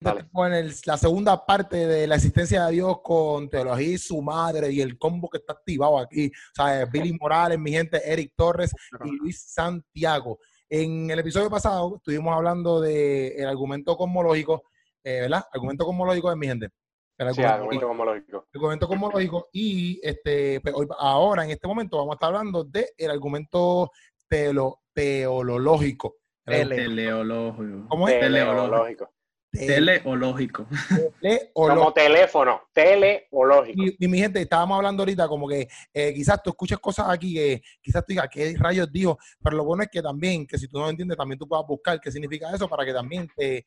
la segunda parte de la existencia de Dios con teología y su madre y el combo que está activado aquí. O sea, Billy Morales, mi gente, Eric Torres y Luis Santiago. En el episodio pasado estuvimos hablando del argumento cosmológico, eh, ¿verdad? Argumento cosmológico de mi gente. El argumento, cosmológico. El argumento cosmológico. Y este, pues, ahora, en este momento, vamos a estar hablando del el argumento teolo, teológico. Teleológico. ¿Cómo es? Teleológico. Teleológico. Como teléfono, teleológico. Y, y, mi gente, estábamos hablando ahorita como que eh, quizás tú escuches cosas aquí que quizás tú digas, ¿qué rayos dijo? Pero lo bueno es que también, que si tú no entiendes, también tú puedas buscar qué significa eso para que también te,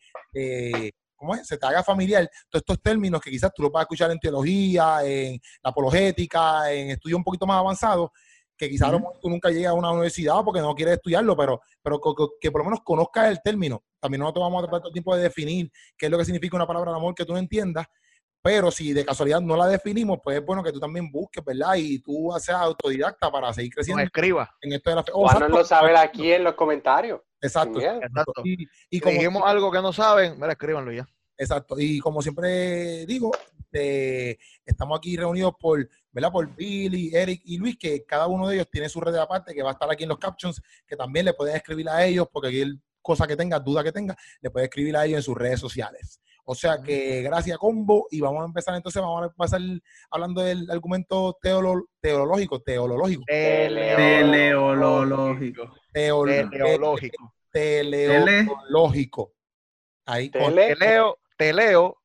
¿cómo es? se te haga familiar todos estos términos que quizás tú lo puedas escuchar en teología, en la apologética, en estudios un poquito más avanzados, que quizás tú nunca llegues a una universidad porque no quieres estudiarlo, pero, pero que, por lo menos conozcas el término. También no te vamos a tratar todo el tiempo de definir qué es lo que significa una palabra de amor que tú no entiendas, pero si de casualidad no la definimos, pues es bueno que tú también busques, ¿verdad? Y tú seas autodidacta para seguir creciendo. escriba. En esto de la fe. Oh, lo saber aquí en los comentarios. Exacto. Y, y como dijimos algo que no saben, mira, escríbanlo ya. Exacto. Y como siempre digo, eh, estamos aquí reunidos por, ¿verdad? Por Billy, Eric y Luis, que cada uno de ellos tiene su red de aparte, que va a estar aquí en los captions, que también le pueden escribir a ellos, porque aquí cosa que tenga, duda que tenga, le puede escribir a ellos en sus redes sociales. O sea que gracias combo y vamos a empezar entonces, vamos a pasar hablando del argumento teolo, teológico, teológico. Teleológico. Teleológico. Teleológico. Ahí. Teleo, teleo,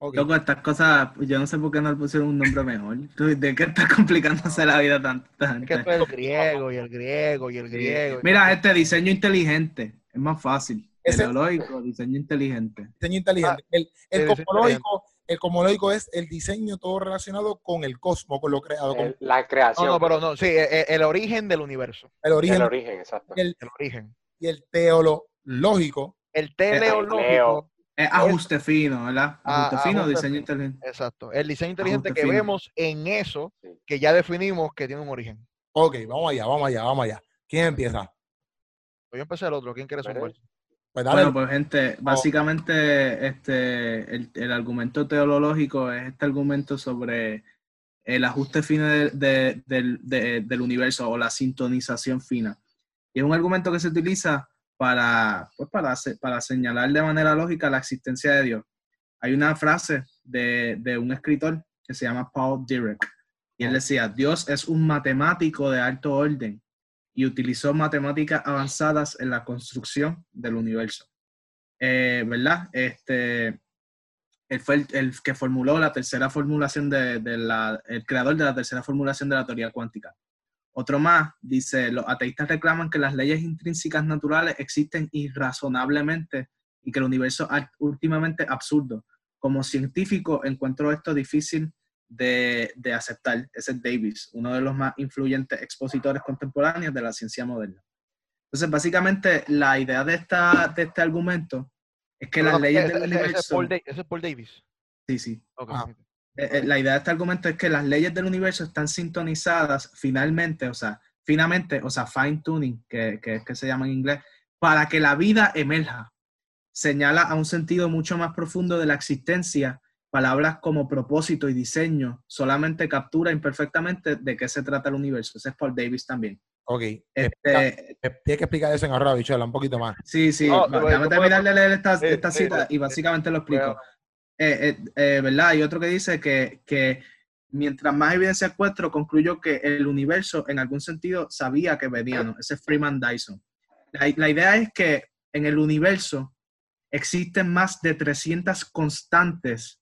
Okay. estas cosas, yo no sé por qué no le pusieron un nombre mejor. ¿De qué está complicándose la vida? Es que es el griego y el griego y el griego. Mira, este diseño inteligente es más fácil. Teológico, diseño inteligente. Diseño inteligente. Ah, el, el, cosmológico, el cosmológico es el diseño todo relacionado con el cosmos, con lo creado. Con... La creación. No, no, pero no, sí, el, el, origen del universo. El origen. El origen, exacto. El, origen. Y el teológico. El teleológico es ajuste fino, ¿verdad? Ah, ajuste fino, diseño inteligente. Exacto. El diseño inteligente que vemos en eso, que ya definimos que tiene un origen. Ok, vamos allá, vamos allá, vamos allá. ¿Quién empieza? Pues yo empecé el otro. ¿Quién quiere sumar? Pues bueno, pues gente, oh. básicamente este, el, argumento teológico es este argumento sobre el ajuste fino del universo o la sintonización fina. Y es un argumento que se utiliza para, pues para, para señalar de manera lógica la existencia de Dios. Hay una frase de, de un escritor que se llama Paul Dirac, y él decía, Dios es un matemático de alto orden y utilizó matemáticas avanzadas en la construcción del universo. Eh, ¿Verdad? Este, él fue el, que formuló la tercera formulación de, de, la, el creador de la tercera formulación de la teoría cuántica. Otro más dice, los ateístas reclaman que las leyes intrínsecas naturales existen irrazonablemente y que el universo es últimamente absurdo. Como científico encuentro esto difícil de, aceptar. Ese es Davis, uno de los más influyentes expositores contemporáneos de la ciencia moderna. Entonces, básicamente, la idea de, esta, de este argumento es que las leyes del universo... Ese es Paul Davis. Sí, sí. Eh, eh, la idea de este argumento es que las leyes del universo están sintonizadas finalmente, o sea, finamente, o sea, fine tuning, que, que es que se llama en inglés, para que la vida emerja. Señala a un sentido mucho más profundo de la existencia. Palabras como propósito y diseño solamente captura imperfectamente de qué se trata el universo. Ese es Paul Davis también. Ok. Este, Tienes que explicar eso en ahora, bichola, un poquito más. Sí, sí. Déjame terminar de leer esta, esta cita y básicamente lo explico. Eh, eh, eh, ¿verdad? Hay otro que dice que, que, mientras más evidencia encuentro, concluyo que el universo en algún sentido sabía que venía, ¿no? Ese es Freeman Dyson. La, la, idea es que en el universo existen más de 300 constantes,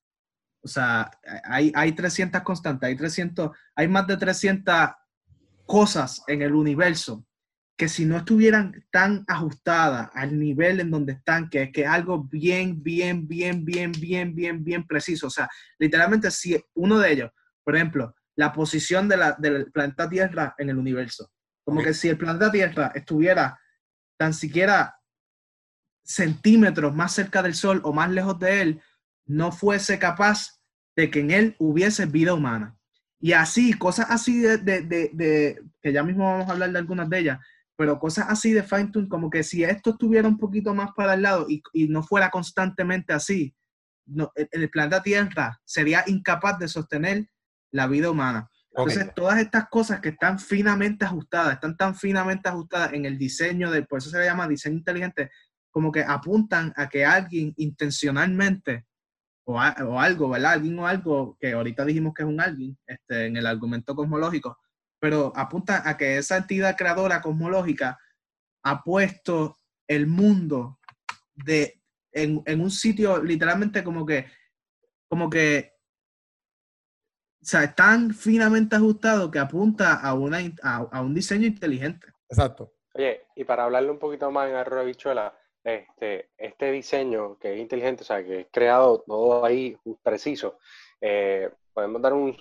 o sea, hay, hay 300 constantes, hay 300, hay más de 300 cosas en el universo que si no estuvieran tan ajustadas al nivel en donde están, que es algo bien, bien, bien, bien, bien, bien, bien preciso. O sea, literalmente si uno de ellos, por ejemplo, la posición de la, del planeta Tierra en el universo, como que si el planeta Tierra estuviera tan siquiera centímetros más cerca del Sol o más lejos de él, no fuese capaz de que en él hubiese vida humana. Y así, cosas así de, de, de que ya mismo vamos a hablar de algunas de ellas, pero cosas así de fine tune, como que si esto estuviera un poquito más para el lado y, y no fuera constantemente así, no, el, planeta Tierra sería incapaz de sostener la vida humana. Entonces, todas estas cosas que están finamente ajustadas, están tan finamente ajustadas en el diseño, de, por eso se le llama diseño inteligente, como que apuntan a que alguien intencionalmente o, algo, ¿verdad? Alguien o algo, que ahorita dijimos que es un alguien este, en el argumento cosmológico, pero apunta a que esa entidad creadora cosmológica ha puesto el mundo de, en, un sitio literalmente como que, como que, o sea, tan finamente ajustado que apunta a, una, a, un diseño inteligente. Exacto. Oye, y para hablarle un poquito más en arroz bichuela, este, este diseño que es inteligente, o sea, que es creado todo ahí preciso, eh, podemos dar un,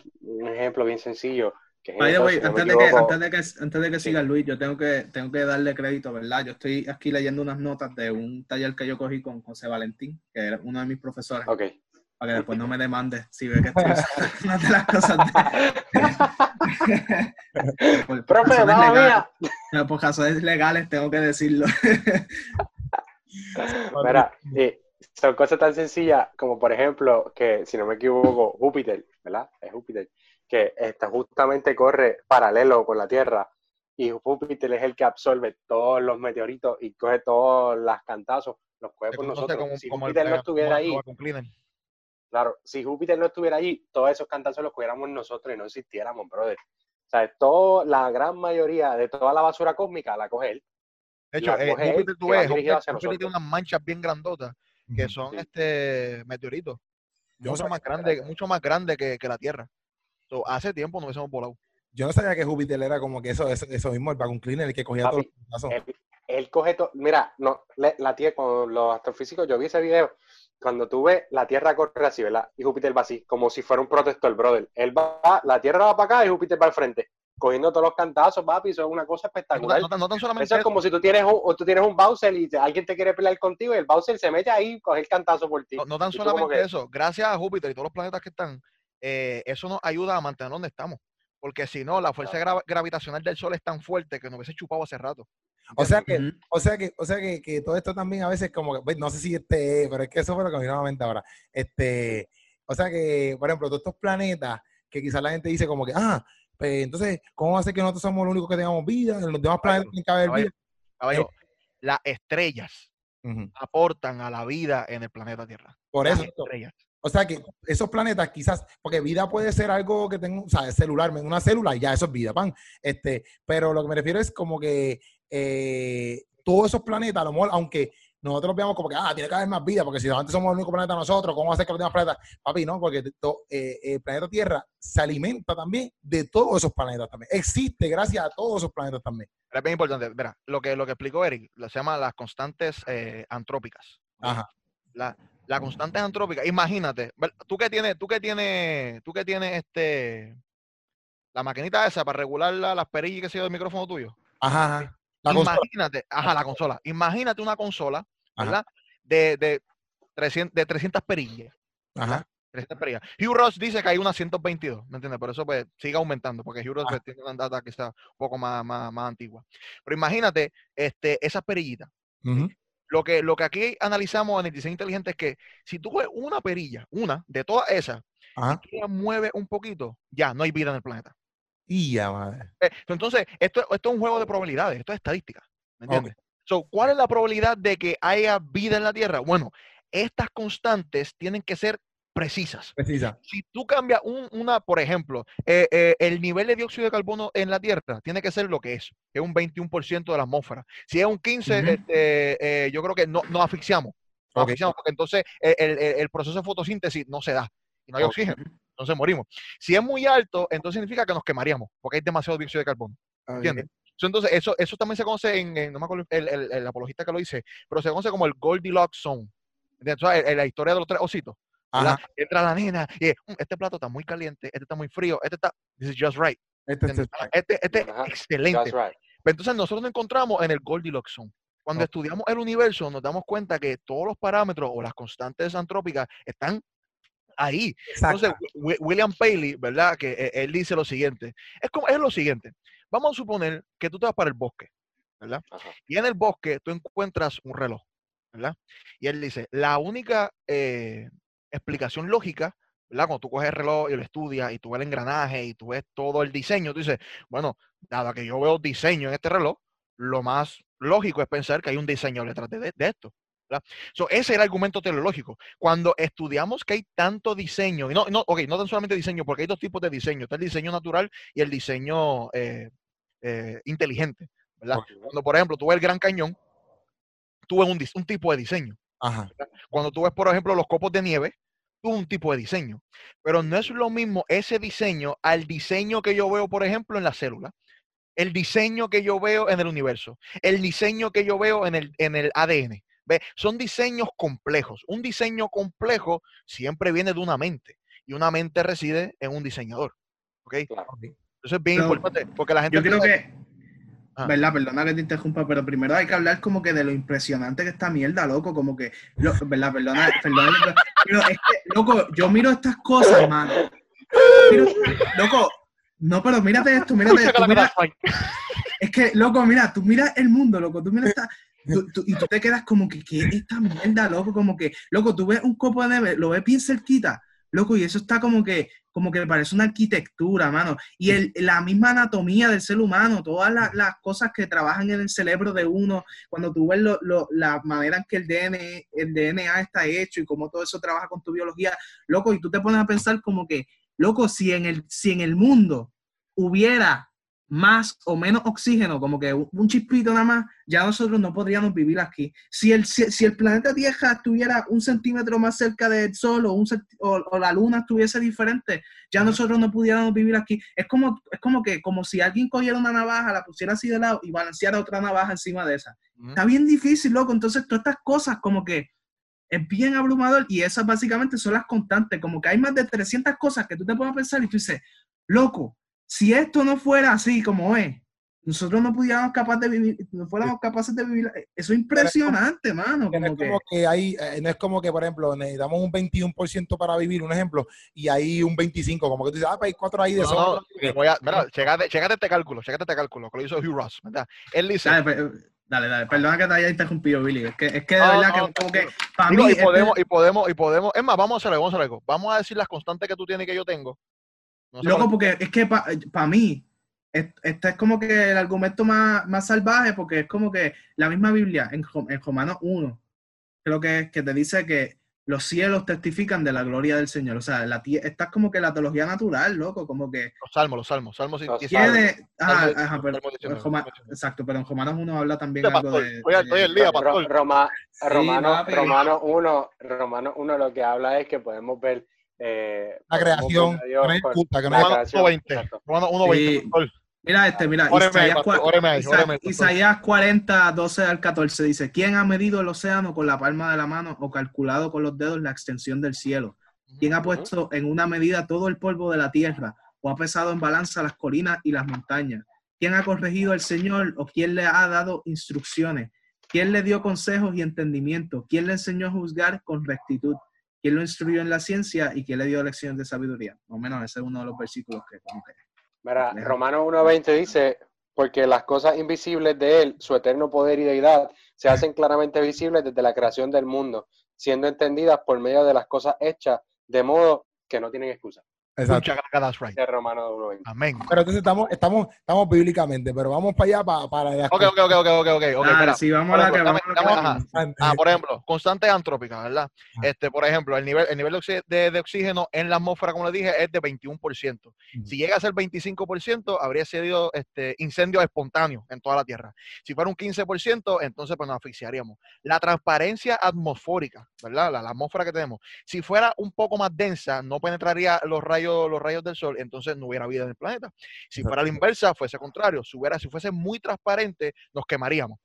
ejemplo bien sencillo. Antes, de que, antes, de que, antes de que siga Luis, yo tengo que, tengo que darle crédito, ¿verdad? Yo estoy aquí leyendo unas notas de un taller que yo cogí con José Valentín, que era uno de mis profesores. Ok. Para que después no me demande si ve que estoy una de las cosas. De, Profe, mía. Por razones legales tengo que decirlo. Mira, son cosas tan sencillas como, por ejemplo, que si no me equivoco, Júpiter, ¿verdad? Es Júpiter, que está, justamente corre paralelo con la Tierra y Júpiter es el que absorbe todos los meteoritos y coge todos los cantazos, los coge por nosotros. si Júpiter no estuviera ahí, claro, si Júpiter no estuviera allí, todos esos cantazos los cogiéramos nosotros y no existiéramos, brother. O sea, todo, la gran mayoría de toda la basura cósmica la coge él. De hecho, eh, Júpiter, tú ves, Júpiter tiene unas manchas bien grandotas que son este meteoritos. mucho, más grande, mucho más grande que, la Tierra. Hace tiempo no hubiésemos volado. Yo no sabía que Júpiter era como que eso, eso, mismo, el vacuum cleaner, el que cogía todos los él, él, coge todo. Mira, no, la Tierra, con los astrofísicos, yo vi ese video, cuando tú ves la Tierra corre así, ¿verdad? Y Júpiter va así, como si fuera un protector, brother. Él va, la Tierra va para acá y Júpiter va al frente cogiendo todos los cantazos, papi, eso es una cosa espectacular. No, no, solamente eso es como si tú tienes un, tú tienes un Bowser y alguien te quiere pelear contigo y el Bowser se mete ahí y coge el cantazo por ti. No, tan solamente eso, gracias a Júpiter y todos los planetas que están, eh, eso nos ayuda a mantener donde estamos. Porque si no, la fuerza gravitacional del Sol es tan fuerte que nos hubiese chupado hace rato. O sea que, o sea que, o sea que, que, todo esto también a veces como que, pues, no sé si este, pero es que eso fue lo que me vino a la mente ahora. Este, o sea que, por ejemplo, todos estos planetas que quizás la gente dice como que, ah, pues, entonces, ¿cómo va a ser que nosotros somos los únicos que tengamos vida? En los demás planetas tienen que haber vida. Caballo, eh, las estrellas aportan a la vida en el planeta Tierra. Por eso. O sea que esos planetas quizás, porque vida puede ser algo que tengo, o sea, celular, una célula, ya eso es vida, pan. Este, pero lo que me refiero es como que eh, todos esos planetas, a lo mejor, aunque nosotros lo veamos como que, ah, tiene que haber más vida, porque si antes somos el único planeta nosotros, ¿cómo va a ser que los demás planetas? Papi, no, porque eh, el planeta Tierra se alimenta también de todos esos planetas también. Existe gracias a todos esos planetas también. es bien importante, verá, lo que, lo que explicó Eric, se llama las constantes eh, antrópicas. Ajá. La, la constante antrópica, imagínate, tú que tienes, tú que tienes, tú que tienes este, la maquinita esa para regular las perillas que se del micrófono tuyo. Ajá, ajá. imagínate, ajá, la consola. Imagínate una consola ¿verdad? De, de, 300, de 300 perillas. Ajá. 300 perillas. Hugh Ross dice que hay unas 122, ¿me entiendes? Por eso pues sigue aumentando, porque Hugh Ross ah. pues, tiene una data que está un poco más, más, más antigua. Pero imagínate este, esas perillitas. Lo que, lo que aquí analizamos en el diseño inteligente es que si tú coges una perilla, una de todas esas, y la mueves un poquito, ya no hay vida en el planeta. Y ya, madre. Eh, entonces, esto, esto es un juego de probabilidades, esto es estadística. ¿Me entiendes? ¿Cuál es la probabilidad de que haya vida en la Tierra? Bueno, estas constantes tienen que ser precisas. Precisa. Si tú cambias una, por ejemplo, eh, eh, el nivel de dióxido de carbono en la Tierra tiene que ser lo que es, es un 21% de la atmósfera. Si es un 15%, este, eh, yo creo que no, no asfixiamos. No asfixiamos porque entonces el, proceso de fotosíntesis no se da y no hay oxígeno. Entonces morimos. Si es muy alto, entonces significa que nos quemaríamos porque hay demasiado dióxido de carbono. ¿Entiendes? Entonces, eso, eso también se conoce en, no me acuerdo el, el, apologista que lo dice, pero se conoce como el Goldilocks Zone. Entonces, en la historia de los tres ositos. Entra la nena y mm, este plato está muy caliente, este está muy frío, este está, this is just right. Este, este, este, este es excelente. Pero entonces nosotros nos encontramos en el Goldilocks Zone. Cuando estudiamos el universo nos damos cuenta que todos los parámetros o las constantes antrópicas están ahí. Entonces, William Paley, ¿verdad? Que eh, él dice lo siguiente. Es como, es lo siguiente. Vamos a suponer que tú te vas para el bosque, ¿verdad? Ajá. Y en el bosque tú encuentras un reloj, ¿verdad? Y él dice, la única eh, explicación lógica, ¿verdad? Cuando tú coges el reloj y lo estudias y tú ves el engranaje y tú ves todo el diseño, tú dices, bueno, dado que yo veo diseño en este reloj, lo más lógico es pensar que hay un diseño detrás de, de esto. So, ese era el argumento teleológico. Cuando estudiamos que hay tanto diseño, y no, no, ok, no tan solamente diseño, porque hay dos tipos de diseño, está el diseño natural y el diseño eh, eh, inteligente, ¿verdad? Cuando, por ejemplo, tú ves el Gran Cañón, tú ves un, un tipo de diseño. Ajá. Cuando tú ves, por ejemplo, los copos de nieve, un tipo de diseño. Pero no es lo mismo ese diseño al diseño que yo veo, por ejemplo, en la célula. El diseño que yo veo en el universo. El diseño que yo veo en el, en el ADN. ¿Ve? Son diseños complejos. Un diseño complejo siempre viene de una mente. Y una mente reside en un diseñador. ¿Ok? Claro. Eso es bien Pero importante. Porque la gente. Yo creo piensa- que, Ah. ¿verdad? Perdona que te interrumpa, pero primero hay que hablar como que de lo impresionante que esta mierda, loco, como que, lo- ¿verdad? Perdona, perdona, pero- pero es que, loco, yo miro estas cosas. Miro- loco, no, pero mírate esto, mírate esto, mira, es que, loco, mira, tú miras el mundo, loco, tú miras esta, tú- tú- y tú te quedas como que, ¿qué es esta mierda, loco? Como que, loco, tú ves un copo de nieve, lo ves bien cerquita, loco, y eso está como que, como que parece una arquitectura, mano. Y el, la misma anatomía del ser humano, todas las, las cosas que trabajan en el cerebro de uno, cuando tú ves lo- lo- la manera en que el DNA, el DNA está hecho y cómo todo eso trabaja con tu biología, loco, y tú te pones a pensar como que, loco, si en el, si en el mundo hubiera más o menos oxígeno, como que un chispito nada más, ya nosotros no podríamos vivir aquí. Si el, si, si el planeta Tierra estuviera un centímetro más cerca del Sol o, un o, o la Luna estuviese diferente, ya nosotros no pudiéramos vivir aquí. Es como, es como que como si alguien cogiera una navaja, la pusiera así de lado y balanceara otra navaja encima de esa. Está bien difícil, loco. Entonces, todas estas cosas como que es bien abrumador y esas básicamente son las constantes. Como que hay más de 300 cosas que tú te puedes pensar y tú dices, loco, si esto no fuera así como es, nosotros no pudiéramos capaz de vivir, no fuéramos capaces de vivir. Eso es impresionante, mano. Que no, es Como que, como que hay, eh, no es como que, por ejemplo, necesitamos un 21% para vivir, un ejemplo, y hay un 25%, como que tú dices, ah, pues hay cuatro ahí de No, sobra. no, que voy a- mira, checate, checate este cálculo, checate este cálculo, que lo hizo Hugh Ross, ¿verdad? Él dice, dale, dale, dale, perdona que te haya interrumpido, Billy. Es que, es que de verdad no, que como que para Digo, mí... y este- podemos, y podemos, y podemos, es más, vamos a hacer algo, vamos a hacer algo. Vamos a decir las constantes que tú tienes y que yo tengo. No sé Loco, porque es que para mí, es- este es como que el argumento más, más salvaje, porque es como que la misma Biblia, en, en Romanos 1, creo que es que te dice que los cielos testifican de la gloria del Señor. O sea, la, tie- esta es como que la teología natural, loco, como que Los salmos, los salmos, salmos y- Los y salmos. tiene... Ajá, ajá, 19, pero- Salmo 19, en Roma- Salmo 19. exacto, pero en Romanos 1 habla también algo de... estoy al día, de- pastor. Ro- Roma, Romano, papi. Romano 1, Romano 1 lo que habla es que podemos ver eh, La podemos creación, ver a Dios que no hay con- excusa, que no la hay Romano creación, 1.20. exacto. Romano 1.20, Sí. pastor. Mira este, mira, Isaías, pastor, cua- óreme ahí, Isa- óreme ahí, pastor. Isaías 40, 12 al 14 dice, ¿quién ha medido el océano con la palma de la mano o calculado con los dedos la extensión del cielo? ¿Quién ha puesto en una medida todo el polvo de la tierra o ha pesado en balanza las colinas y las montañas? ¿Quién ha corregido al Señor o quién le ha dado instrucciones? ¿Quién le dio consejos y entendimiento? ¿Quién le enseñó a juzgar con rectitud? ¿Quién lo instruyó en la ciencia y quién le dio lecciones de sabiduría? Más o menos ese es uno de los versículos que como que Mira, Deja. Romano 1.20 dice, porque las cosas invisibles de él, su eterno poder y deidad, se hacen claramente visibles desde la creación del mundo, siendo entendidas por medio de las cosas hechas, de modo que no tienen excusa. Exacto. Muchas gracias, that's right. Dice Romano 1.20. Amén. Pero entonces estamos, estamos, estamos bíblicamente, pero vamos para allá para, para las Ok, ok, ok, ok, ok, ok. ok, Dale, espera. sí, vamos Por a la que vamos. Ah, por ejemplo, constantes antrópicas, ¿verdad? Ajá. Este, por ejemplo, el nivel, el nivel de, de- de oxígeno en la atmósfera, como le dije, es de 21%. Ujú. Si llega a ser 25%, habría sido este, incendios espontáneos en toda la Tierra. Si fuera un 15%, entonces pues nos asfixiaríamos. La transparencia atmosfórica, ¿verdad? La, la atmósfera que tenemos. Si fuera un poco más densa, no penetraría los rayos, los rayos del sol, entonces no hubiera vida en el planeta. Si fuera la inversa, fuese contrario. Si, hubiera, si fuese muy transparente, nos quemaríamos.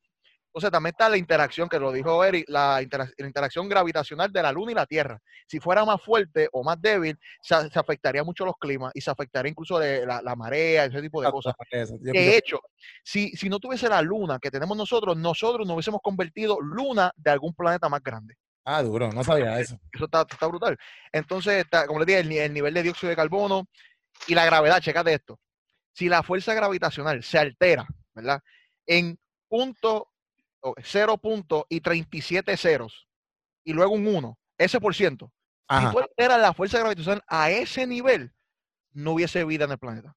Entonces también está la interacción, que lo dijo Eric, la, intera- la interacción gravitacional de la Luna y la Tierra. Si fuera más fuerte o más débil, se, se afectaría mucho los climas y se afectaría incluso de la, la marea, ese tipo de cosas. Eso, yo De hecho, si, si no tuviese la Luna que tenemos nosotros, nosotros nos hubiésemos convertido luna de algún planeta más grande. Ah, duro, no sabía eso. Eso está, está brutal. Entonces, está, como les dije, el, ni- el nivel de dióxido de carbono y la gravedad, checate esto. Si la fuerza gravitacional se altera, ¿verdad? En punto, o cero punto y 37 ceros, y luego un 1, ese por ciento. Si tú alteras la fuerza gravitacional a ese nivel, no hubiese vida en el planeta.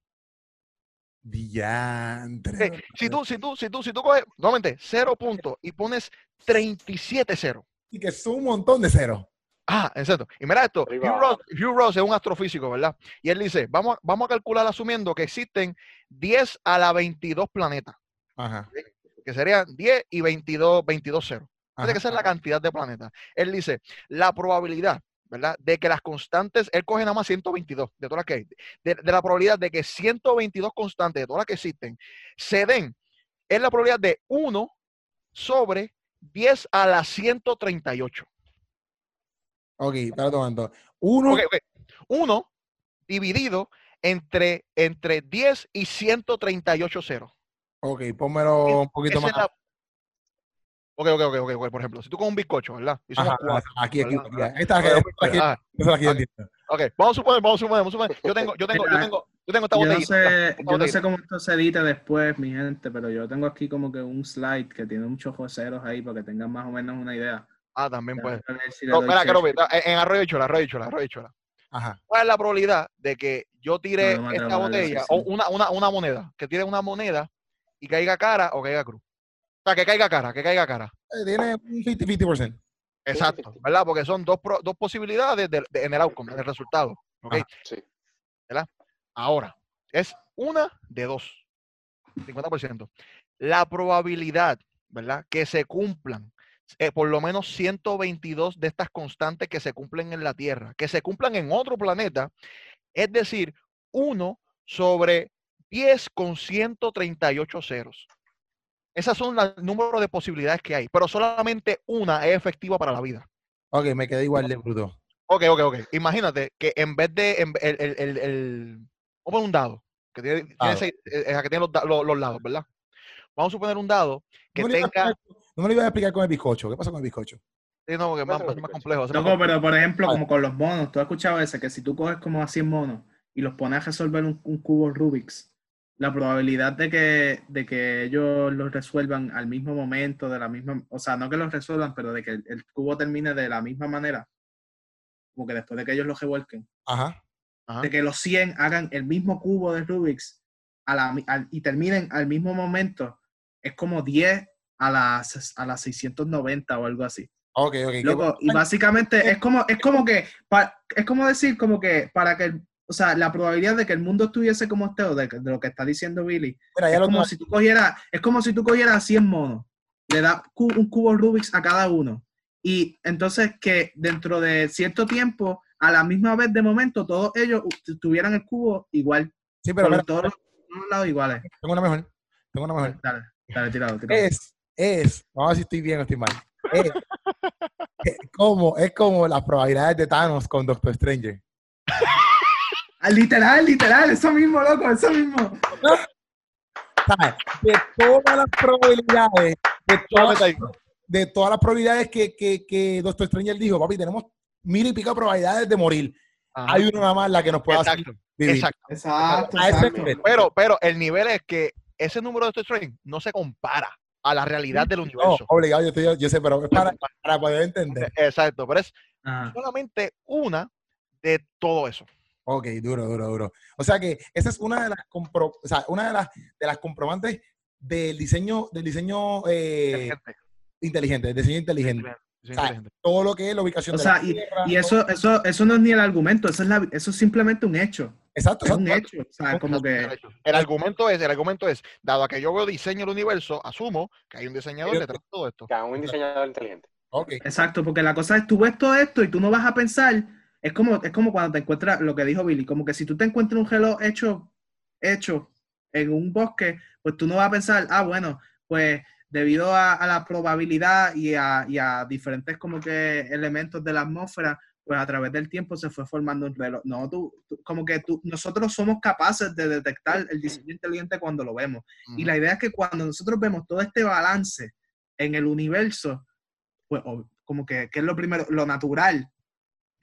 Diantre. Si tú, si tú, si tú, si tú coges, nuevamente, cero punto y pones 37 ceros. Y que son un montón de ceros. Ah, exacto. Y mira esto. Hugh Ross, Hugh Ross es un astrofísico, ¿verdad? Y él dice, vamos, a- vamos a calcular asumiendo que existen 10 a la 22 planetas, Ajá. que serían 10 y 22, 22 ceros. Tiene que ser la cantidad de planetas. Él dice, la probabilidad, ¿verdad? De que las constantes, él coge nada más 122 de todas las que hay, de, de la probabilidad de que 122 constantes de todas las que existen se den, es la probabilidad de 1 sobre 10 a la 138. Ok, un momento. Uno, Ok, ok. 1 dividido entre, entre 10 y 138 ceros. ok, pónmelo un poquito más. la- Ok, ok, ok, ok, ok, por ejemplo, si tú con un bizcocho, ¿verdad? Ajá, cuatro, aquí, aquí, aquí. Ok, vamos a suponer, vamos a suponer, vamos a suponer. Yo tengo, yo tengo, yo tengo, yo tengo esta Yo no sé, yo no sé cómo esto se edita después, mi gente, pero yo tengo aquí como que un slide que tiene un chojo de ceros ahí para que tengan más o menos una idea. Ah, también puede. Si No, mira, search. quiero ver, en, en Arroyo Chola, Arroyo Chola, Arroyo Chola. Ajá. ¿Cuál es la probabilidad de que yo tire No, no me esta botella o una, una, una moneda, que tire una moneda y caiga cara o caiga cruz? O sea, que caiga cara, que caiga cara. Eh, Tiene un 50-50%. Exacto, ¿verdad? Porque son dos, pro- dos posibilidades de- de- en el outcome, en el resultado. ¿ok? Sí. Ahora, es una de dos. 50%. La probabilidad, ¿verdad? Que se cumplan eh, por lo menos 122 de estas constantes que se cumplen en la Tierra, que se cumplan en otro planeta, es decir, 1 sobre 10 con 138 ceros. Esas son los números de posibilidades que hay, pero solamente una es efectiva para la vida. Ok, me quedé igual de bruto. Ok, ok, ok. Imagínate que en vez de en- el, el, el, el- vamos a poner un dado, que tiene, tiene seis- eh, eh, que tiene los, los- los lados, ¿verdad? Vamos a suponer un dado que No tenga. explicar, no me lo iba a explicar con el bizcocho. ¿Qué pasa con el bizcocho? Sí, no, que es más, complejo. es más complejo. pero por ejemplo, como con los monos, tú has escuchado ese, que si tú coges como a 100 monos y los pones a resolver un, un cubo Rubik's, la probabilidad de que, de que ellos los resuelvan al mismo momento, de la misma, o sea, no que los resuelvan, pero de que el, el cubo termine de la misma manera, como que después de que ellos los revuelquen, Ajá. Ajá. de que los 100 hagan el mismo cubo de Rubik's a la y terminen al mismo momento, es como 10 a las, a las 690 o algo así. Ok, ok. ¿Qué Loco, y básicamente es como, es como que, pa- es como decir como que para que, el- o sea, la probabilidad de que el mundo estuviese como esté, o de, lo que está diciendo Billy, Mira, es como si tú cogieras, es como si tú cogieras 100 monos, le das cu- un cubo Rubik's a cada uno, y entonces que dentro de cierto tiempo, a la misma vez de momento, todos ellos tuvieran el cubo igual, Sí, pero mira, todos los, lados iguales. tengo una mejor. Tengo una mejor. Dale, dale, tirado, tirado. Es, es, vamos a ver si estoy bien o estoy mal. Es, es como, es como las probabilidades de Thanos con Doctor Stranger. Ah, literal, literal, eso mismo, loco, eso mismo. ¿Sabes? De todas las probabilidades, de todas, de todas las probabilidades que, que, que Doctor Stranger dijo, papi, tenemos mil y pico de probabilidades de morir. Ajá. Hay una nada más la que nos puede hacer Exacto, vivir. exacto. Pero, pero el nivel es que ese número de Star Trek no se compara a la realidad del No, universo. obligado, yo, estoy- yo sé, pero es para, para poder entender. Exacto, pero es Ajá. solamente una de todo eso. Ok, duro, duro, duro. O sea que esa es una de las compro- o sea, una de las de las comprobantes del diseño, del diseño eh, Inteligente, del diseño inteligente. O sea. Todo lo que es la ubicación O de sea, la y, Tierra, y todo- eso, eso, eso no es ni el argumento, eso es, la, eso es simplemente un hecho. exacto, Es un exacto. hecho. O sea, como que. El argumento es, el argumento es, dado a que yo veo diseño del universo, asumo que hay un diseñador detrás de todo esto. Que hagan un diseñador inteligente. Ok. Exacto, porque la cosa es, tú ves todo esto y tú no vas a pensar. Es como, es como cuando te encuentras lo que dijo Billy, como que si tú te encuentras un reloj hecho, hecho en un bosque, pues tú no vas a pensar, ah, bueno, pues debido a, a la probabilidad y a, y a diferentes como que elementos de la atmósfera, pues a través del tiempo se fue formando un reloj. No, tú, tú- como que tú, nosotros somos capaces de detectar el diseño inteligente cuando lo vemos. Y la idea es que cuando nosotros vemos todo este balance en el universo, pues como que, que es lo primero, lo natural,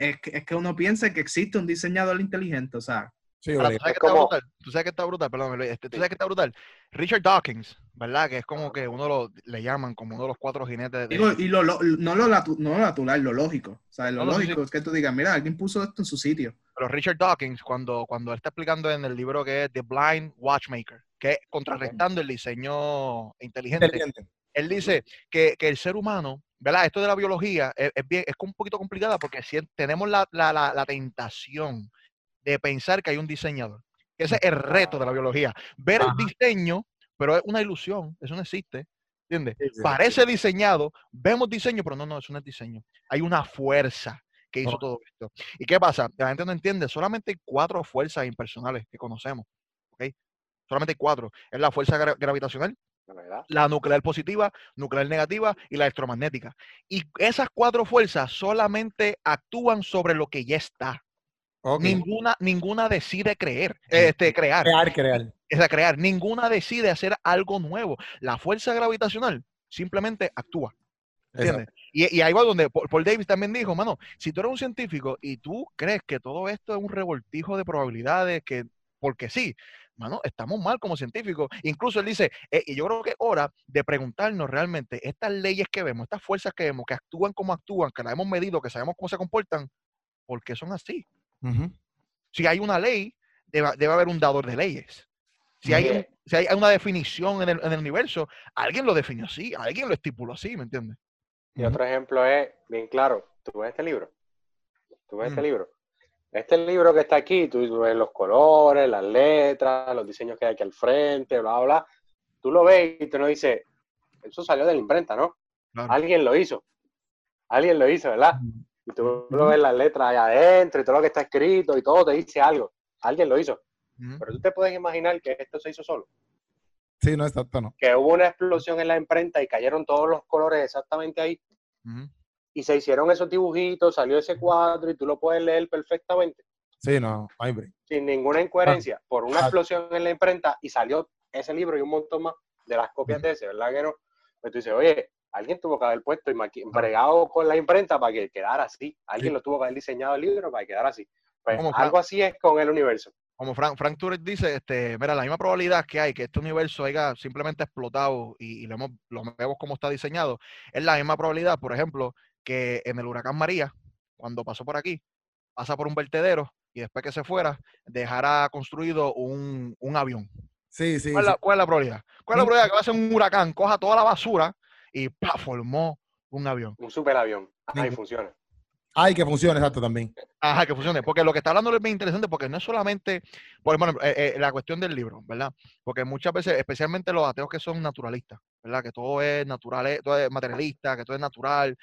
es que, es que uno piense que existe un diseñador inteligente, o sea, Sí, Ahora, obligado. ¿tú sabes Es que está brutal? ¿Tú sabes que está brutal? Perdón, Luis, este, ¿tú Sí. sabes que está brutal? Richard Dawkins, ¿verdad? Que es como que uno lo, le llaman como uno de los cuatro jinetes de... Digo, y lo, lo- no, lo, natu- no lo natural, lo lógico. O sea, lo No, no, sí, lógico es que tú digas, mira, alguien puso esto en su sitio. Pero Richard Dawkins, cuando, cuando él está explicando en el libro que es The Blind Watchmaker, que es contrarrestando el diseño inteligente, Inteligente. Él dice que, que el ser humano, ¿verdad? Esto de la biología es, es bien, es un poquito complicada porque si tenemos la, la, la, la tentación de pensar que hay un diseñador. que Ese es el reto de la biología. Ver Ajá. el diseño, pero es una ilusión, eso no existe. ¿Entiendes? Sí, sí. Parece diseñado, vemos diseño, pero no, no, eso no es diseño. Hay una fuerza que hizo todo esto. ¿Y qué pasa? La gente no entiende, solamente hay cuatro fuerzas impersonales que conocemos. ¿ok? Solamente hay cuatro. Es la fuerza gra- gravitacional, la nuclear positiva, nuclear negativa y la electromagnética. Y esas cuatro fuerzas solamente actúan sobre lo que ya está. Ninguna, ninguna decide creer, este, crear, Crear, crear. es a crear. Ninguna decide hacer algo nuevo. La fuerza gravitacional simplemente actúa. ¿Entiendes? Y, y ahí va donde Paul Paul Davis también dijo, mano, si tú eres un científico y tú crees que todo esto es un revoltijo de probabilidades, que porque sí, mano, estamos mal como científicos. Incluso él dice, eh, y yo creo que es hora de preguntarnos realmente, estas leyes que vemos, estas fuerzas que vemos, que actúan como actúan, que las hemos medido, que sabemos cómo se comportan, ¿por qué son así? Si hay una ley, debe, debe haber un dador de leyes. Si hay, si una definición en el, en el universo, alguien lo definió así, alguien lo estipuló así, ¿me entiendes? Y otro ejemplo es, bien claro, tú ves este libro. Tú ves este Mm. libro. Este libro que está aquí, tú, ves los colores, las letras, los diseños que hay aquí al frente, bla, bla, bla. Tú lo ves y tú no dices, eso salió de la imprenta, ¿no? Claro. Alguien lo hizo. Alguien lo hizo, ¿verdad? Y tú lo ves las letras allá adentro y todo lo que está escrito y todo te dice algo. Alguien lo hizo. Pero tú te puedes imaginar que esto se hizo solo. Sí, no, exacto, no. Que hubo una explosión en la imprenta y cayeron todos los colores exactamente ahí. Y se hicieron esos dibujitos, salió ese cuadro y tú lo puedes leer perfectamente, Sí, no, hay sin ninguna incoherencia, por una Ah. explosión en la imprenta y salió ese libro y un montón más de las copias de ese, ¿verdad que no? Pues tú dices, oye, alguien tuvo que haber puesto y Ah. bregado con la imprenta para que quedara así, alguien Sí. lo tuvo que haber diseñado el libro para que quedara así. Pues algo así es con el universo. Como Frank, Frank Turek dice, este, mira, la misma probabilidad que hay que este universo haya simplemente explotado y, y lo, hemos- lo vemos como está diseñado, es la misma probabilidad, por ejemplo, que en el huracán María, cuando pasó por aquí, pasa por un vertedero y después que se fuera, dejara construido un, un avión. Sí, sí. ¿Cuál, es sí. la, cuál es la probabilidad? ¿Cuál es la probabilidad que va a ser un huracán, coja toda la basura y ¡pa! formó un avión? Un superavión. Ahí funciona. Ay, que funcione, exacto, también. Ajá, que funcione. Porque lo que está hablando es bien interesante, porque no es solamente, por ejemplo, eh, eh, la cuestión del libro, ¿verdad? Porque muchas veces, especialmente los ateos que son naturalistas, ¿verdad? Que todo es natural, eh, todo es materialista, que todo es natural.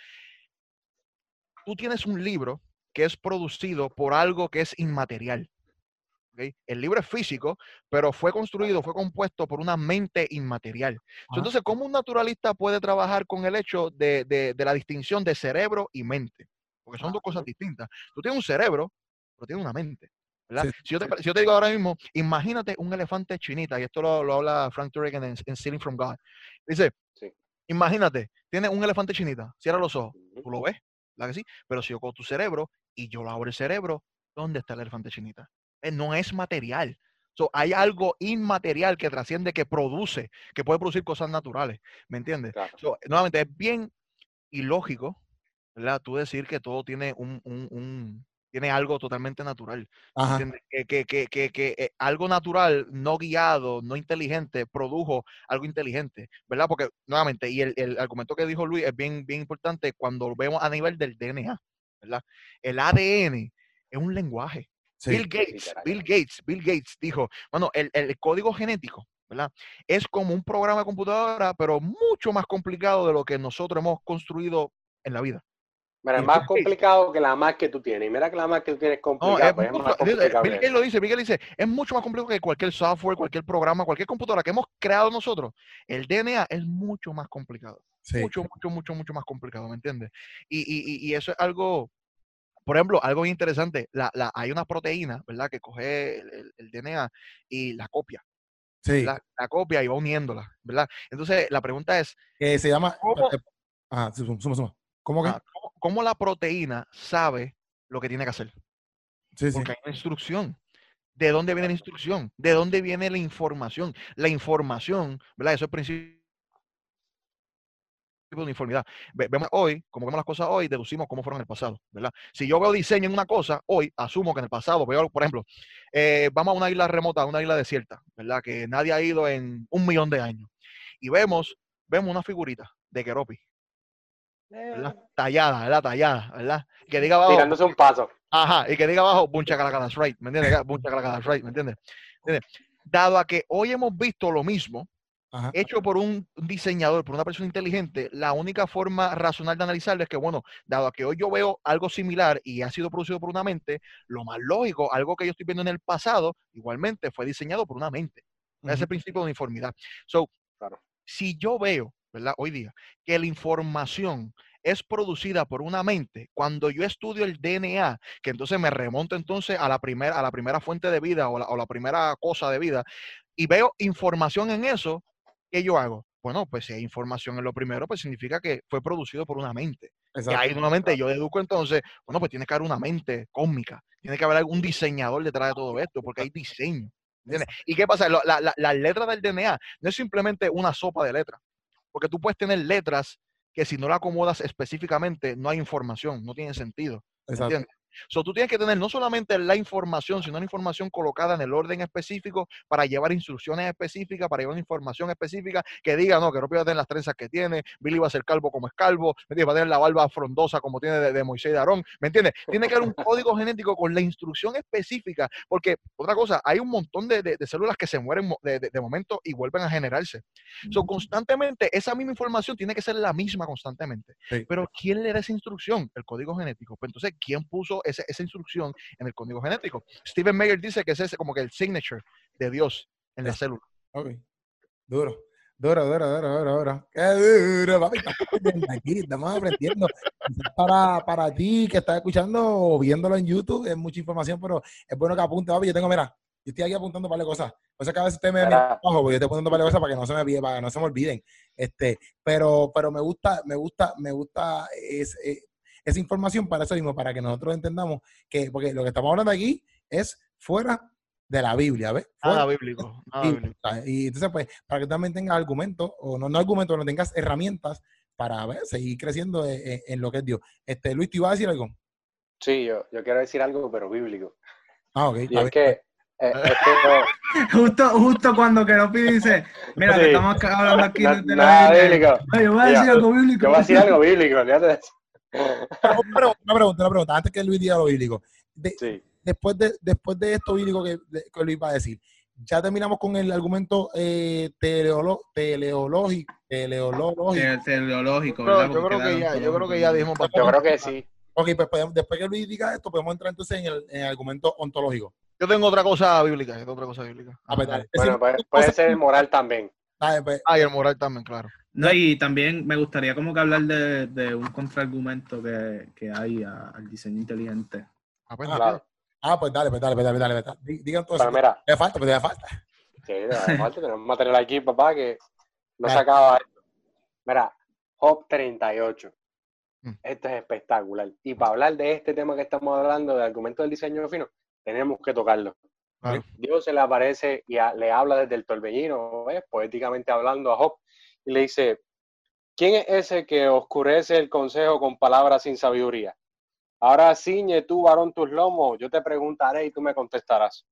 Tú tienes un libro que es producido por algo que es inmaterial. El libro es físico, pero fue construido, fue compuesto por una mente inmaterial. Ajá. Entonces, ¿cómo un naturalista puede trabajar con el hecho de, de- de la distinción de cerebro y mente? Porque son dos cosas distintas. Tú tienes un cerebro, pero tienes una mente. si, yo te, si yo te digo ahora mismo, imagínate un elefante chinita, y esto lo, lo habla Frank Turek en, en Stealing from God. Dice, Sí. imagínate, tienes un elefante chinita, cierra los ojos, tú lo ves, ¿verdad que sí? Pero si yo cojo tu cerebro y yo lo abro el cerebro, ¿dónde está el elefante chinita? Eh, no es material. So, hay algo inmaterial que trasciende, que produce, que puede producir cosas naturales. ¿Me entiendes? Claro. So, nuevamente, es bien ilógico, ¿verdad? Tú decir que todo tiene un, un- un- tiene algo totalmente natural. Que, que, que, que, que, eh, algo natural, no guiado, no inteligente, produjo algo inteligente, ¿verdad? Porque, nuevamente, y el, el argumento que dijo Luis es bien, bien importante cuando lo vemos a nivel del DNA, ¿verdad? El ADN es un lenguaje. Sí. Bill Gates. Bill Gates, Bill Gates dijo, bueno, el, el código genético, ¿verdad? Es como un programa de computadora, pero mucho más complicado de lo que nosotros hemos construido en la vida. Mira, es más Bill Gates- complicado que la más que tú tienes. Y mira que la más que tú tienes es No, complicada, es pues es mucho- más dice, complicado. Bill que Gates eso. lo dice, Gates dice, es mucho más complicado que cualquier software, cualquier programa, cualquier computadora que hemos creado nosotros. El DNA es mucho más complicado. Sí. Mucho, mucho, mucho, mucho más complicado, ¿me entiendes? Y, y, y- eso es algo, por ejemplo, algo bien interesante. La, la, hay una proteína, ¿verdad? Que coge el, el- el DNA y la copia, Sí. La copia y va uniéndola, ¿verdad? Entonces, la pregunta es, se llama. ¿Cómo? eh, suma, suma, suma. ¿Cómo que? ah, ¿cómo, la proteína sabe lo que tiene que hacer? sí, sí. Porque hay una instrucción. ¿De dónde viene la instrucción? ¿De dónde viene la información? La información, ¿verdad? Eso es el principio de uniformidad. Ve- Vemos hoy, como vemos las cosas hoy, deducimos cómo fueron en el pasado, ¿verdad? Si yo veo diseño en una cosa, hoy asumo que en el pasado veo, por ejemplo, eh, vamos a una isla remota, a una isla desierta, ¿verdad? Que nadie ha ido en un millón de años. Y vemos, vemos una figurita de Keropi, ¿verdad? Tallada, ¿verdad? Tallada, ¿verdad? Que diga abajo, Tirándose un paso. Ajá, y que diga abajo, buncha that's right, ¿me entiendes? Buncha right, ¿me entiendes? ¿Entiendes? Dado a que hoy hemos visto lo mismo, Ajá. hecho por un diseñador, por una persona inteligente, la única forma racional de analizarlo es que, bueno, dado a que hoy yo veo algo similar y ha sido producido por una mente, lo más lógico, algo que yo estoy viendo en el pasado, igualmente fue diseñado por una mente. Ese es el principio de uniformidad. So, Claro. si yo veo, ¿verdad? Hoy día, que la información es producida por una mente, cuando yo estudio el DNA, que entonces me remonto entonces a la primera, a la primera fuente de vida o la, o la primera cosa de vida, y veo información en eso, ¿qué yo hago? Bueno, pues si hay información en lo primero, pues significa que fue producido por una mente. Y ahí nuevamente yo deduco entonces, bueno, pues tiene que haber una mente cósmica, tiene que haber algún diseñador detrás de todo esto, porque hay diseño. ¿entiendes? ¿Y qué pasa? La, la letra del DNA no es simplemente una sopa de letras, porque tú puedes tener letras que si no la acomodas específicamente no hay información, no tiene sentido. ¿me Exacto. entiendes? So, tú tienes que tener no solamente la información, sino la información colocada en el orden específico para llevar instrucciones específicas, para llevar información específica que diga, no, que Ropi va a tener las trenzas que tiene, Billy va a ser calvo como es calvo, ¿me va a tener la barba frondosa como tiene de, de Moisés y de Aarón, ¿me entiendes? Tiene que haber un código genético con la instrucción específica, porque otra cosa, hay un montón de, de- de células que se mueren de, momento y vuelven a generarse. So, constantemente, esa misma información tiene que ser la misma constantemente. Sí. Pero ¿quién le da esa instrucción? El código genético. Pues entonces, ¿quién puso ese- esa instrucción en el código genético? Stephen Meyer dice que ese es como que el signature de Dios en la célula. Ok. Duro. Duro, duro, duro, duro, duro. Qué duro, papi. Estamos aprendiendo aquí, estamos aprendiendo. Para, para ti que estás escuchando o viéndolo en YouTube, es mucha información, pero es bueno que apunte, papi. Yo tengo, mira, yo estoy aquí apuntando para cosas. O sea que a veces usted me Mira. abajo, porque yo estoy apuntando para cosas para que no se me olvide, para que no se me olviden. Este, pero, pero me gusta, me gusta, me gusta es- eh, esa información para eso mismo, para que nosotros entendamos que, porque lo que estamos hablando aquí es fuera de la Biblia, ¿ves? Fuera Nada bíblico. Nada y, bíblico. y entonces, pues, para que también tengas argumentos, o no, no argumentos, pero tengas herramientas para ver, seguir creciendo en, en- en lo que es Dios. Este, Luis, ¿te iba a decir algo? Sí, yo, yo quiero decir algo, pero bíblico. Ah, ok. Y está es que, eh, es que Justo, justo cuando Keropi dice, mira, que estamos acá hablando aquí de la nada Biblia. bíblico. Ay, yo voy a decir algo bíblico. Yo voy a decir algo bíblico. Pero una pregunta, una pregunta, una pregunta, antes que Luis diga lo bíblico. De- Sí. después, de, después de esto bíblico que, de- que Luis va a decir, ya terminamos con el argumento eh, teleolo- teleológico. teleológico. Te- Teleológico, Yo creo- que ya, yo creo que ya dijimos Yo creo que sí. Ok, pues podemos- después que Luis diga esto, podemos entrar entonces en el, en el argumento ontológico. Yo tengo otra cosa bíblica. yo tengo otra cosa bíblica. Ah, pues, dale. Bueno, Decir puede, ser el moral también. dale, pues, Ah, y el moral también, claro. No, y también me gustaría como que hablar de, de un contraargumento que, que hay a- al diseño inteligente. Ah, pues, Ah, Claro. ah, pues dale, pues dale, pues dale, dale, dale. Di- Digan entonces. Pero mira, Le falta, pues le falta. sí, aparte tenemos material aquí, papá, que no se acaba esto. Mira, Job 38. Mm. Esto es espectacular. Y para hablar de este tema que estamos hablando, de argumento del diseño fino, tenemos que tocarlo. Claro. Dios se le aparece y a- le habla desde el torbellino, ¿ves? poéticamente hablando a Job, y le dice, ¿quién es ese que oscurece el consejo con palabras sin sabiduría? Ahora ciñe tú, varón, tus lomos, yo te preguntaré y tú me contestarás.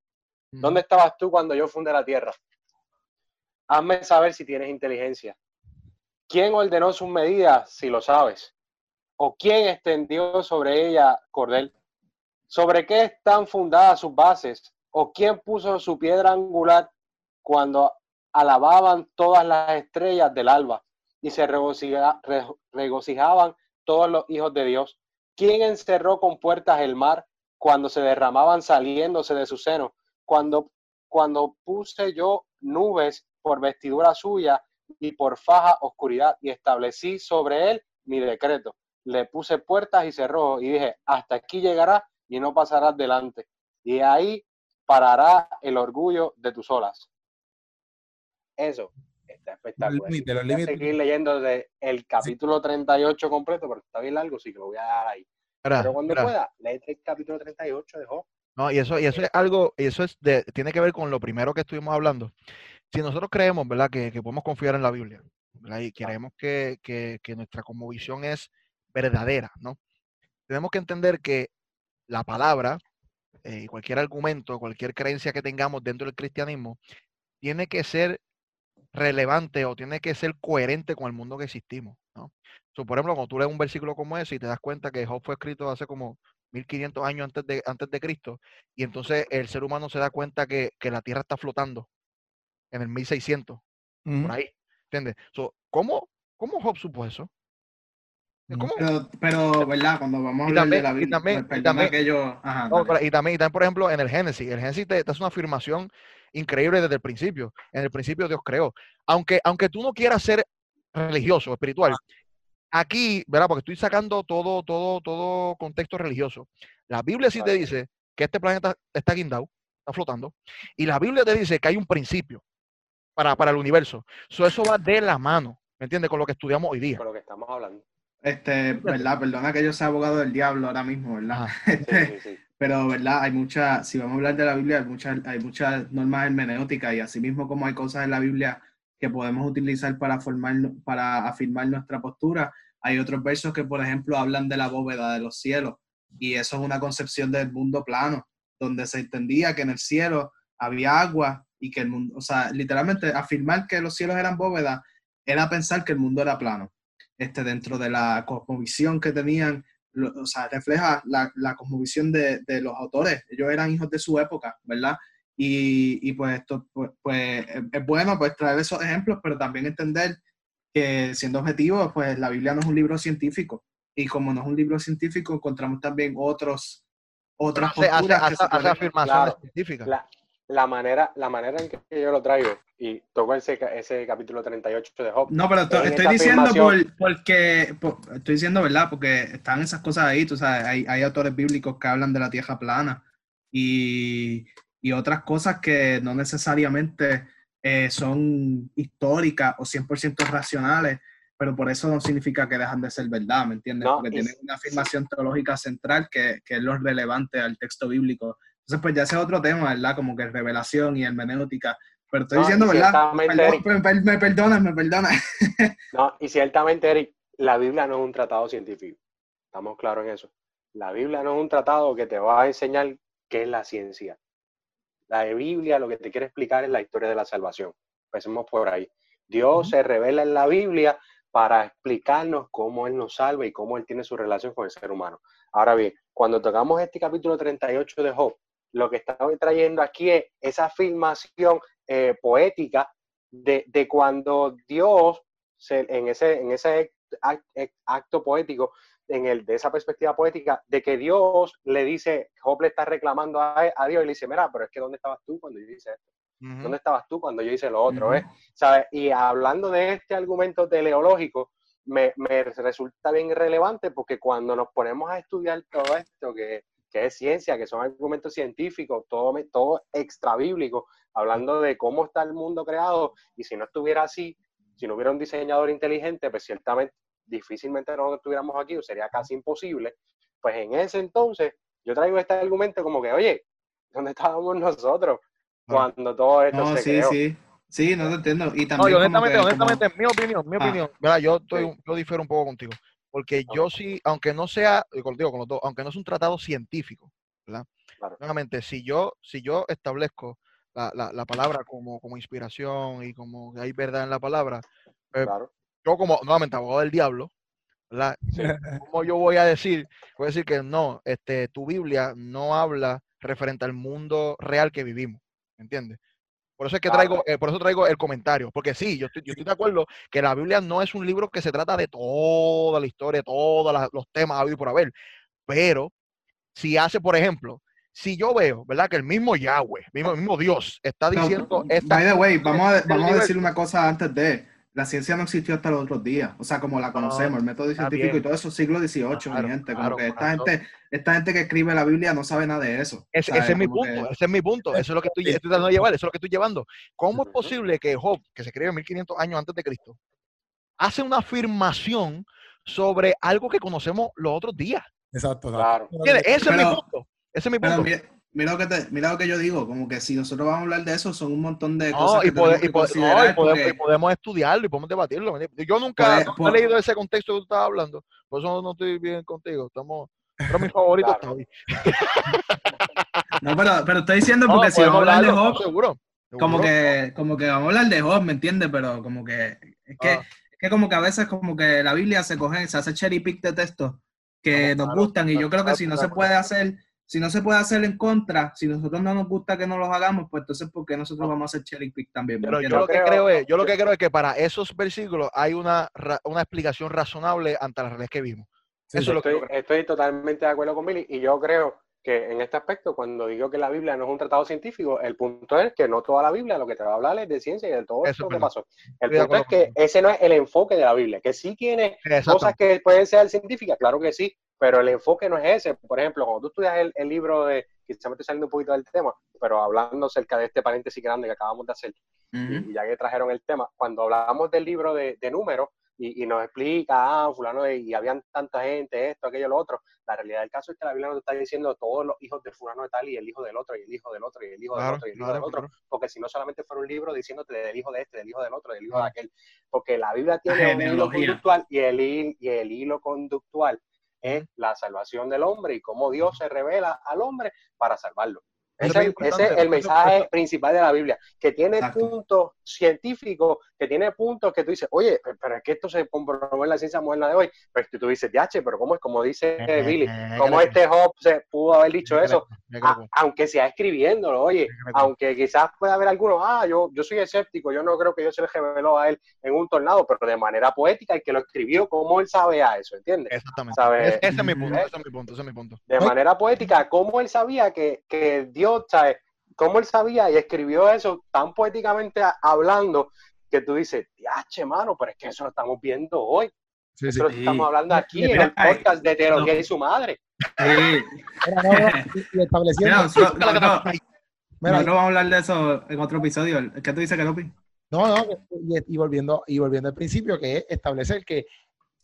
¿Dónde estabas tú cuando yo fundé la tierra? Hazme saber si tienes inteligencia. ¿Quién ordenó sus medidas, si lo sabes? ¿O quién extendió sobre ella cordel? ¿Sobre qué están fundadas sus bases? ¿O quién puso su piedra angular cuando alababan todas las estrellas del alba y se regocija- re- regocijaban todos los hijos de Dios? ¿Quién encerró con puertas el mar cuando se derramaban saliéndose de su seno? Cuando, cuando puse yo nubes por vestidura suya y por faja oscuridad y establecí sobre él mi decreto. Le puse puertas y cerró y dije, hasta aquí llegará y no pasarás delante. Y ahí parará el orgullo de tus olas. Eso está espectacular. límites, los Voy a límites. seguir leyendo de el capítulo 38 completo, pero está bien largo, sí que lo voy a dar ahí. Pero cuando pueda, léete el capítulo 38 de Job. No, y eso, y eso es algo, y eso es de, tiene que ver con lo primero que estuvimos hablando. Si nosotros creemos, ¿verdad?, que, que podemos confiar en la Biblia, ¿verdad? Y queremos que, que, que nuestra conmovisión es verdadera, ¿no? Tenemos que entender que la palabra, eh, y cualquier argumento, cualquier creencia que tengamos dentro del cristianismo, tiene que ser relevante o tiene que ser coherente con el mundo que existimos, ¿no? So, por ejemplo, cuando tú lees un versículo como ese y te das cuenta que Job fue escrito hace como 1500 años antes de, antes de Cristo, y entonces el ser humano se da cuenta que, que la Tierra está flotando en el 1600, Ujú. por ahí, ¿entiendes? So, ¿cómo, ¿Cómo Job supo eso? Ujú. ¿Cómo? Pero, pero, ¿verdad? Cuando vamos a Y hablar también- de la y Biblia, también- y también-. Ajá, No, pero- y también, y también, por ejemplo, en el Génesis. El Génesis te, te hace una afirmación increíble desde el principio. En el principio Dios creó. Aunque, aunque tú no quieras ser religioso, espiritual, aquí, ¿verdad? Porque estoy sacando todo, todo, todo contexto religioso. La Biblia sí te dice que este planeta está guindado, está flotando, y la Biblia te dice que hay un principio para, para el universo. So, eso va de la mano, ¿me entiendes? Con lo que estudiamos hoy día. Con lo que estamos hablando. Este, ¿verdad? Perdona que yo sea abogado del diablo ahora mismo, ¿verdad? Sí, sí. Pero, ¿verdad? Hay muchas, si vamos a hablar de la Biblia, hay muchas, hay muchas normas hermenéuticas y asimismo como hay cosas en la Biblia que podemos utilizar para formar, para afirmar nuestra postura, hay otros versos que, por ejemplo, hablan de la bóveda de los cielos y eso es una concepción del mundo plano, donde se entendía que en el cielo había agua y que el mundo, o sea, literalmente afirmar que los cielos eran bóvedas era pensar que el mundo era plano. Este, dentro de la cosmovisión que tenían lo- o sea, refleja la, la cosmovisión de, de los autores. Ellos eran hijos de su época, ¿verdad? Y, y pues esto pues, pues, es, bueno pues traer esos ejemplos, pero también entender que siendo objetivos, pues la Biblia no es un libro científico. Y como no es un libro científico, encontramos también otros, otras Hace, hace- hace- hace afirmaciones claro. científicas. La, la manera, la manera en que yo lo traigo, y toco ese, ese capítulo 38 de Job, No, pero to- estoy diciendo por, porque, por- estoy diciendo, ¿verdad? Porque están esas cosas ahí, tú sabes, hay, hay autores bíblicos que hablan de la tierra plana y, y otras cosas que no necesariamente eh, son históricas o 100% racionales, pero por eso no significa que dejan de ser verdad, ¿me entiendes? No, Porque tienen una afirmación teológica central que, que es lo relevante al texto bíblico. Entonces, pues ya ese es otro tema, ¿verdad? Como que revelación y hermenéutica. Pero estoy No, diciendo, ¿verdad? Perdón, me, me perdonas, me perdonas. No, y ciertamente, Eric, la Biblia no es un tratado científico. Estamos claros en eso. La Biblia no es un tratado que te va a enseñar qué es la ciencia. La Biblia lo que te quiere explicar es la historia de la salvación. Empecemos por ahí. Dios se revela en la Biblia para explicarnos cómo Él nos salva y cómo Él tiene su relación con el ser humano. Ahora bien, cuando tocamos este capítulo 38 de Job, lo que estamos trayendo aquí es esa afirmación eh, poética de, de cuando Dios, se- en ese, en ese act- act- acto poético, en el, de esa perspectiva poética, de que Dios le dice, Job le está reclamando a, a Dios y le dice, mira, pero es que ¿dónde estabas tú cuando yo hice esto? ¿Dónde estabas tú cuando yo hice lo otro? Eh? ¿Sabes? Y hablando de este argumento teleológico, me, me resulta bien relevante porque cuando nos ponemos a estudiar todo esto, que, que es ciencia, que son argumentos científicos, todo, todo extra bíblico, hablando de cómo está el mundo creado, y si no estuviera así, si no hubiera un diseñador inteligente, pues ciertamente difícilmente nosotros estuviéramos aquí, o sería casi imposible. Pues en ese entonces, yo traigo este argumento como que, oye, ¿dónde estábamos nosotros cuando todo esto No, se sí, creó? sí. Sí, no te entiendo. Y también No, como honestamente, que- como- honestamente, en mi opinión, mi Ah. opinión, ¿verdad? Yo estoy, Sí. yo difiero un poco contigo. Porque yo sí, aunque no sea, con, digo, con los dos, aunque no es un tratado científico, ¿verdad? Claro. Nuevamente, si yo, si yo establezco la, la, la palabra como, como inspiración y como que hay verdad en la palabra, pues, Claro. yo como, nuevamente, abogado del diablo, ¿verdad? Sí. ¿Cómo yo voy a decir? Voy a decir que no, este, tu Biblia no habla referente al mundo real que vivimos, ¿entiendes? Por eso es que traigo, eh, por eso traigo el comentario, porque sí, yo estoy, yo estoy de acuerdo que la Biblia no es un libro que se trata de toda la historia, todos los temas habido por haber, pero si hace, por ejemplo, si yo veo, ¿verdad? Que el mismo Yahweh, mismo, el mismo Dios está No, diciendo esta by the way, vamos a, vamos decir una cosa antes de. La ciencia no existió hasta los otros días. O sea, como la conocemos, el método científico bien. y todo eso, siglo XVIII, Claro, mi gente. claro, como que esta claro. gente, esta gente que escribe la Biblia no sabe nada de eso. Ese, es mi punto, que- ese es mi punto, eso es lo que estoy, Sí. estoy tratando de llevar, eso es lo que estoy llevando. ¿Cómo es posible que Job, que se escribe 1500 años antes de Cristo, hace una afirmación sobre algo que conocemos los otros días? Exacto. Claro. Ese es mi punto, ese es mi punto. Mira lo que te, mira lo que yo digo, como que si nosotros vamos a hablar de eso, son un montón de No, cosas y, que y que pode- no, considerar y podemos, porque- y podemos estudiarlo y podemos debatirlo. Yo nunca Puede- no he puede- leído ese contexto que tú estabas hablando, por eso no estoy bien contigo. Estamos, pero mi favorito Claro. No, pero, pero estoy diciendo No, porque si podemos vamos a hablar de Job, seguro. como que, como que vamos a hablar de Job, ¿me entiendes? Pero como que, es que, Ah. es que como que a veces como que la Biblia se coge, se hace cherry pick de textos que No, nos claro, gustan y yo creo que claro, si no se claro. puede hacer, si no se puede hacer en contra, si nosotros no nos gusta que no los hagamos, pues entonces ¿por qué nosotros vamos a hacer cherry pick también? ¿Me Pero yo lo que creo- es, yo lo que creo es que para esos versículos hay una, ra- una explicación razonable ante las realidades que vimos. Sí, Eso es lo que Estoy, yo creo. estoy totalmente de acuerdo con Billy y yo creo que en este aspecto, cuando digo que la Biblia no es un tratado científico, el punto es que no toda la Biblia lo que te va a hablar es de ciencia y de todo Eso que pasó. El Estoy punto es que ese no es el enfoque de la Biblia, que sí tiene Exacto. cosas que pueden ser científicas, claro que sí, pero el enfoque no es ese. Por ejemplo, cuando tú estudias el, el libro de, quizá me estoy saliendo un poquito del tema, pero hablando acerca de este paréntesis grande que acabamos de hacer, y ya que trajeron el tema, cuando hablábamos del libro de, de números y, y nos explica, ah, fulano, de- y habían tanta gente, esto, aquello, lo otro, la realidad del caso es que la Biblia nos está diciendo todos los hijos de fulano de tal y el hijo del otro y el hijo del otro y el hijo del otro y el hijo del otro, claro. porque si no solamente fuera un libro diciéndote del hijo de este, del hijo del otro, del hijo de aquel, porque la Biblia tiene un hilo conductual y el, y el hilo conductual es la salvación del hombre y cómo Dios se revela al hombre para salvarlo. Ese, ese es el mensaje principal de la Biblia, que tiene Exacto. puntos científicos, que tiene puntos que tú dices, oye, pe- pero es que esto se comprobó en la ciencia moderna de hoy, pero tú dices, DH, pero ¿cómo es? Como dice Eh, Billy, eh, ¿cómo que este Job se pudo haber dicho le- eso? A- aunque sea escribiéndolo, oye, aunque quizás pueda haber algunos, ah, yo, yo soy escéptico, yo no creo que Dios se le reveló a él en un tornado, pero de manera poética, el que lo escribió, ¿cómo él sabía eso? ¿Entiendes? Exactamente. ¿Sabe? Es- ese es mi punto, ¿Eh? ese es mi punto, ese es mi punto. de Oye. manera poética, cómo él sabía que, que Dios, ¿sabes? Cómo él sabía y escribió eso tan poéticamente hablando que tú dices, diache, mano, pero es que eso lo estamos viendo hoy. sí, sí. Eso lo Sí. estamos hablando aquí en el ay, podcast de teología no. y su madre. Sí. Mira, no, no, estableciendo- Mira, mira, nosotros vamos a hablar de eso en otro episodio. ¿Qué tú dices, Keropi? No, no, y, y volviendo, y volviendo al principio, que es establecer que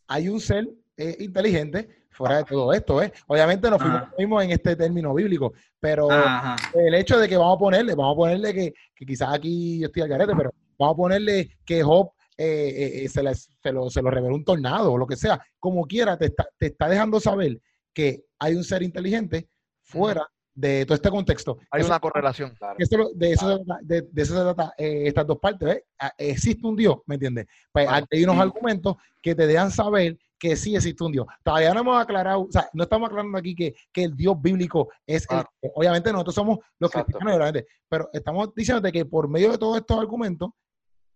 hay un ser eh, inteligente fuera de todo esto, ¿eh? Obviamente nos fuimos Ajá. mismo en este término bíblico, pero Ajá. el hecho de que vamos a ponerle, vamos a ponerle que, que quizás aquí yo estoy al garete, pero vamos a ponerle que Job eh, eh, eh, se, le- se lo, se lo reveló un tornado o lo que sea, como quiera, te está, te está dejando saber que hay un ser inteligente fuera de todo este contexto. Hay Eso- una correlación. Claro. eso de, eso se de, de eso se trata eh, estas dos partes. ¿ves? Ah, Existe un Dios, ¿me entiendes? Pues Claro. hay unos Sí. argumentos que te dejan saber que sí existe un Dios. Todavía no hemos aclarado, o sea, no estamos aclarando aquí que, que el Dios bíblico es el- obviamente nosotros somos los Exacto. cristianos, pero estamos diciéndote que por medio de todos estos argumentos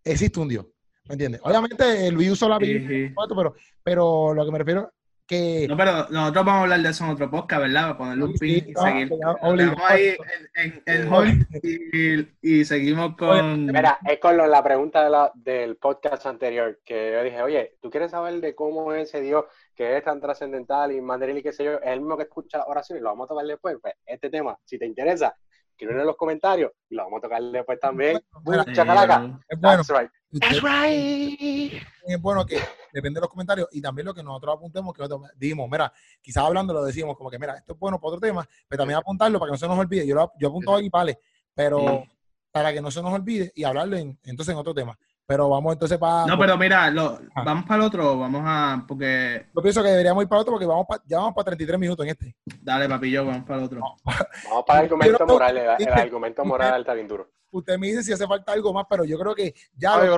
existe un Dios. ¿Me entiendes? Obviamente Luis usó la Biblia, pero, pero lo que me refiero que No, pero nosotros vamos a hablar de eso en otro podcast, ¿verdad? Para ponerle un Sí, pin sí, y no, seguir. dejamos ahí en, en, en hold y, y seguimos con. Mira, es con lo- la pregunta de la- del podcast anterior, que yo dije, oye, ¿tú quieres saber de cómo es ese Dios que es tan trascendental y material y qué sé yo? Es el mismo que escucha oraciones y lo vamos a tocar después. Pues este tema, si te interesa, escríbelo en los comentarios y lo vamos a tocar después también. Sí, Chacalaca. es bueno. That's right. Usted- right. es bueno que depende de los comentarios y también lo que nosotros apuntemos, que nosotros dijimos, mira, quizás hablando lo decimos como que, mira, esto es bueno para otro tema, pero también apuntarlo para que no se nos olvide. Yo, lo, yo apunto aquí, vale, pero Sí. para que no se nos olvide y hablarlo en- entonces en otro tema. Pero vamos entonces para... No, pero mira, lo, Ah. vamos para el otro, vamos a. Porque. Yo pienso que deberíamos ir para otro porque vamos pa- ya vamos para 33 minutos en este. Dale, papillo, vamos para el otro. Vamos para el argumento moral. El, el Usted- argumento moral está bien duro. Usted me dice si hace falta algo más, pero yo creo que ya... Ay, lo-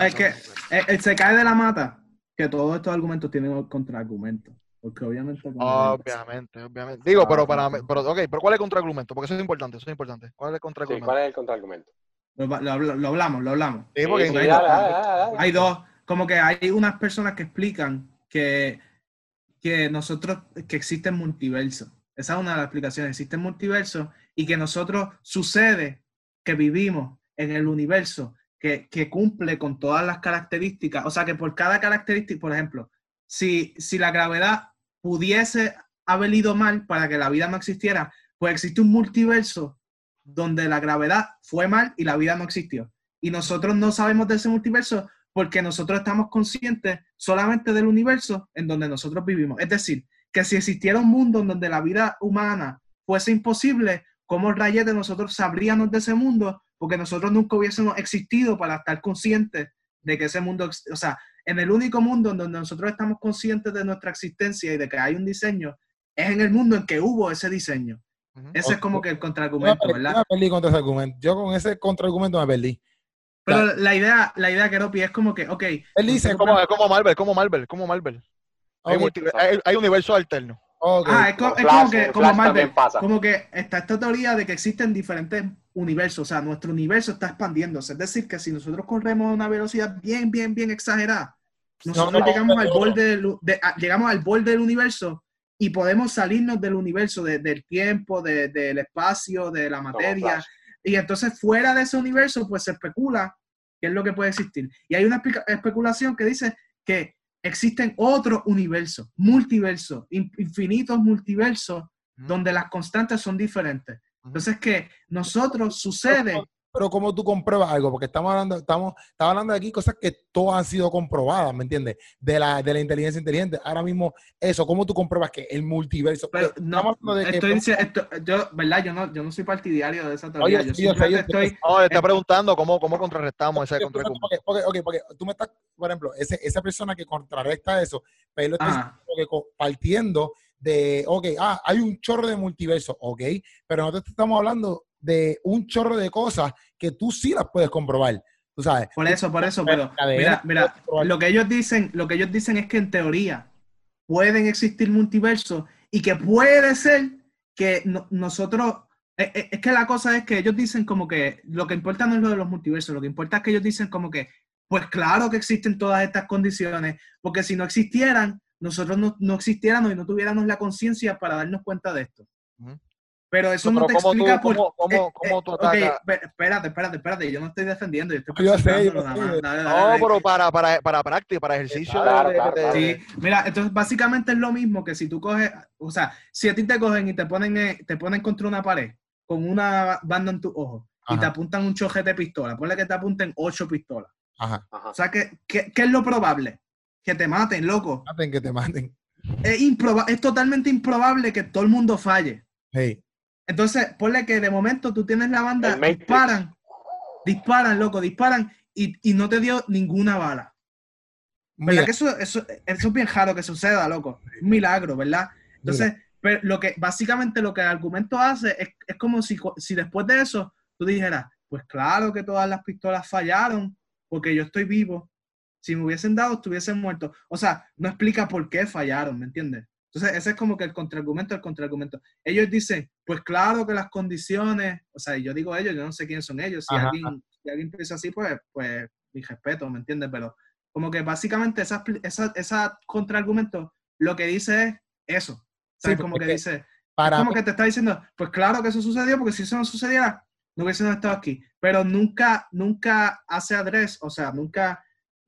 Es que-. Él, él se cae de la mata que todos estos argumentos tienen contraargumentos. Porque obviamente. como- Obviamente, obviamente. Digo, pero Ah, para pero ok, pero ¿cuál es el contraargumento? Porque eso es importante, eso es importante. ¿Cuál es el Sí, contraargumento? ¿Cuál es el contraargumento? Lo, lo- lo hablamos, lo hablamos. Sí, porque Sí, hay- dale, dale, dale, dale. Hay dos, como que hay unas personas que explican que, que nosotros, que existen multiversos. Esa es una de las explicaciones. Existen multiversos y que nosotros sucede que vivimos en el universo que, que cumple con todas las características. O sea, que por cada característica, por ejemplo, si, si la gravedad pudiese haber ido mal para que la vida no existiera, pues existe un multiverso donde la gravedad fue mal y la vida no existió. Y nosotros no sabemos de ese multiverso porque nosotros estamos conscientes solamente del universo en donde nosotros vivimos. Es decir, que si existiera un mundo en donde la vida humana fuese imposible, ¿cómo rayete nosotros sabríamos de ese mundo? Porque nosotros nunca hubiésemos existido para estar conscientes de que ese mundo, o sea, en el único mundo en donde nosotros estamos conscientes de nuestra existencia y de que hay un diseño, es en el mundo en que hubo ese diseño. Ujú. Ese es como que el contraargumento, perdí, yo ¿verdad? me perdí contra ese argumento. Yo con ese contraargumento me perdí. Pero la idea, la idea, Keropi, es como que, ok. Él dice, Como, como Marvel, como Marvel, como Marvel. Hay, hay, hay universos alternos. Ah, es, co- Como es Flash, como que, como Marvel, como que está esta teoría de que existen diferentes universos, o sea, nuestro universo está expandiéndose. Es decir, que si nosotros corremos a una velocidad bien, bien, bien exagerada, nosotros No, no, llegamos, al borde del, de- a- llegamos al borde del universo y podemos salirnos del universo, de- del tiempo, de- del espacio, de la materia. Y entonces fuera de ese universo, pues se especula qué es lo que puede existir. Y hay una especulación que dice que existen otros universos, multiversos, in- infinitos multiversos, donde las constantes son diferentes. Entonces que nosotros sucede, Pero como tú compruebas algo, porque estamos hablando, estamos, estamos hablando de aquí cosas que todas han sido comprobadas, ¿me entiendes? De la, de la inteligencia inteligente. Ahora mismo, eso, ¿cómo tú compruebas que el multiverso? pero no, estamos hablando de que- estoy dici- esto- yo, ¿verdad? Yo no, yo no soy partidario de esa teoría. Oye, yo sí, yo sé. estoy, No, le está Eh, preguntando cómo, cómo contrarrestamos ese porque, contraargumento. porque, porque- ok, porque tú me estás, por ejemplo, ese- esa persona que contrarresta eso, pero lo está diciendo que partiendo de, ok, ah, hay un chorro de multiverso, ok, pero nosotros te estamos hablando de un chorro de cosas que tú sí las puedes comprobar, tú sabes. Por eso, por eso, pero mira, mira, lo que ellos dicen, lo que ellos dicen es que en teoría pueden existir multiversos y que puede ser que no- nosotros, eh, eh, es que la cosa es que ellos dicen como que lo que importa no es lo de los multiversos, lo que importa es que ellos dicen como que, pues claro que existen todas estas condiciones, porque si no existieran, nosotros no, no existiéramos y no tuviéramos la conciencia para darnos cuenta de esto. Pero eso No, te ¿cómo tú- explica por cómo- cómo- eh, cómo eh, tú ok, atacas? pe- espérate, espérate, espérate, yo no estoy defendiendo, yo estoy Yo sé, yo nada más. Dale, dale, No, pero para, para, para práctica, para ejercicio Claro, de- claro. Sí, mira, entonces básicamente es lo mismo que si tú coges, o sea, si a ti te cogen y te ponen, eh, te ponen contra una pared con una banda en tu ojo y te apuntan un chojete de pistola, ponle que te apunten ocho pistolas. Ajá, Ajá. O sea, ¿qué, qué, qué es lo probable? Que te maten, loco. maten que te maten. Es, improba- es totalmente improbable que todo el mundo falle. Hey, Entonces, ponle que de momento tú tienes la banda, disparan, disparan, loco, disparan y, y no te dio ninguna bala. ¿Verdad mira, que eso, eso, eso es bien raro que suceda, loco? Un milagro, ¿verdad? Entonces, pero lo que básicamente lo que el argumento hace es, es como si, si después de eso tú dijeras, pues claro que todas las pistolas fallaron porque yo estoy vivo. Si me hubiesen dado, estuviesen muerto. O sea, no explica por qué fallaron, ¿me entiendes? Entonces, ese es como que el contraargumento del contraargumento. Ellos dicen, pues claro que las condiciones, o sea, yo digo ellos, yo no sé quiénes son ellos. Si Ajá. alguien, si alguien piensa así, pues, pues mi respeto, ¿me entiendes? Pero como que básicamente esa, esa, esa contraargumento lo que dice es eso. Sí, ¿Sabes? como que dice, para como que te está diciendo, pues claro que eso sucedió, porque si eso no sucediera, no hubiésemos estado aquí. Pero nunca, nunca hace adres, o sea, nunca,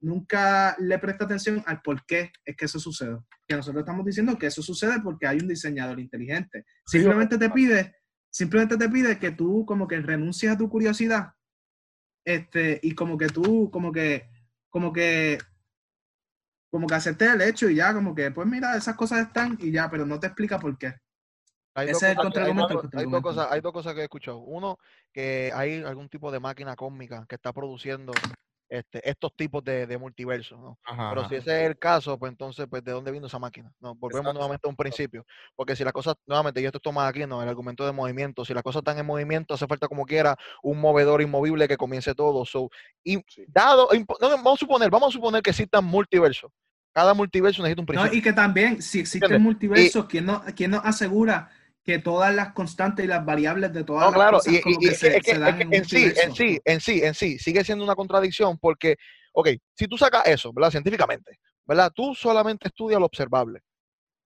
nunca le presta atención al por qué es que eso sucede. Que nosotros estamos diciendo que eso sucede porque hay un diseñador inteligente. Simplemente te pide, simplemente te pide que tú como que renuncies a tu curiosidad, este, y como que tú, como que, como que, como que aceptes el hecho y ya, como que, pues mira, esas cosas están y ya, pero no te explica por qué. Hay Ese dos es el cosas- contraargumento, hay Hay dos, contraargumento. cosas, hay dos cosas que he escuchado. Uno, que hay algún tipo de máquina cósmica que está produciendo este, estos tipos de, de multiversos, ¿no? Ajá, Pero si ese es el caso, pues entonces, pues, ¿de dónde vino esa máquina? No, volvemos Exacto. nuevamente a un principio. Porque si las cosas, nuevamente, y esto es aquí, ¿no? El argumento de movimiento. Si las cosas están en movimiento, hace falta como quiera un movedor inmovible que comience todo. So, y Sí. dado, no, vamos a suponer, vamos a suponer que existan multiversos. Cada multiverso necesita un No, principio. y que también, si existen ¿Entiendes? multiversos, ¿quién, no, ¿quién nos asegura que todas las constantes y las variables de todas No, las claro, cosas y, como y- que y- se, es que- se dan es que en sí, en sí, en sí, en sí, sigue siendo una contradicción porque, ok, si tú sacas eso, ¿verdad? Científicamente, ¿verdad? Tú solamente estudias lo observable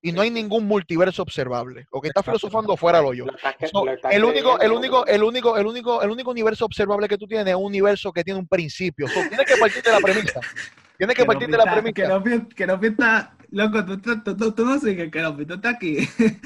y no hay ningún multiverso observable, o que estás filosofando fuera lo yo. So, el único, el único, el único, el único, el único universo observable que tú tienes es un universo que tiene un principio. So, tienes que partir de la premisa. Tienes que Que partir no de la pinta- premisa. Que no, pinta- que no pinta, loco, tú, tú, tú, tú- tú no sigues, que no pinta está aquí.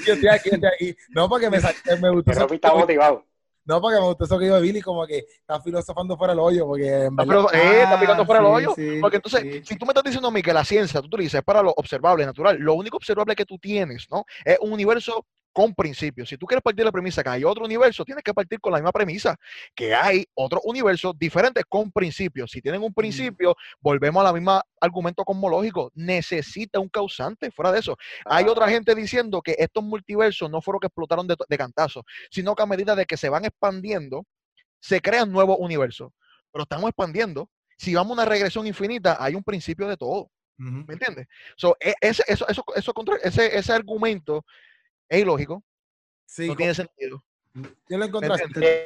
Yo estoy aquí, yo estoy aquí. No, porque me, me gustó eso, Ropi está motivado. no, porque me gustó eso que dijo Billy, como que está filosofando fuera del hoyo, porque en Ah, verdad, pero, eh, está picando fuera el Ah, hoyo. sí, Porque entonces, sí. si tú me estás diciendo a mí que la ciencia, tú utilizas es para lo observable, natural, lo único observable que tú tienes, ¿no? Es un universo con principios. Si tú quieres partir de la premisa que hay otro universo, tienes que partir con la misma premisa, que hay otro universo diferente con principios. Si tienen un principio, volvemos a la misma argumento cosmológico. Necesita un causante. Fuera de eso, hay otra gente diciendo que estos multiversos no fueron que explotaron de, de cantazo, sino que a medida de que se van expandiendo, se crean nuevos universos. Pero estamos expandiendo. Si vamos a una regresión infinita, hay un principio de todo. ¿Me entiendes? So, e- ese, eso, eso, eso ese, ese argumento es ilógico, Sí, no tiene sentido. yo lo encontré.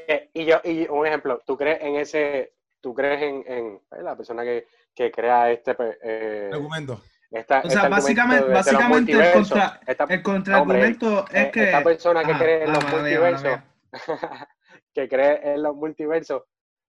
Eh, y yo, y un ejemplo, ¿tú crees en ese, tú crees en, en eh, la persona que, que crea este, eh, argumento. esta, O sea, este básicamente- de básicamente el contra- Esta- El contraargumento eh, es que. esta persona que Ah, cree en ah, los multiversos, que cree en los multiversos,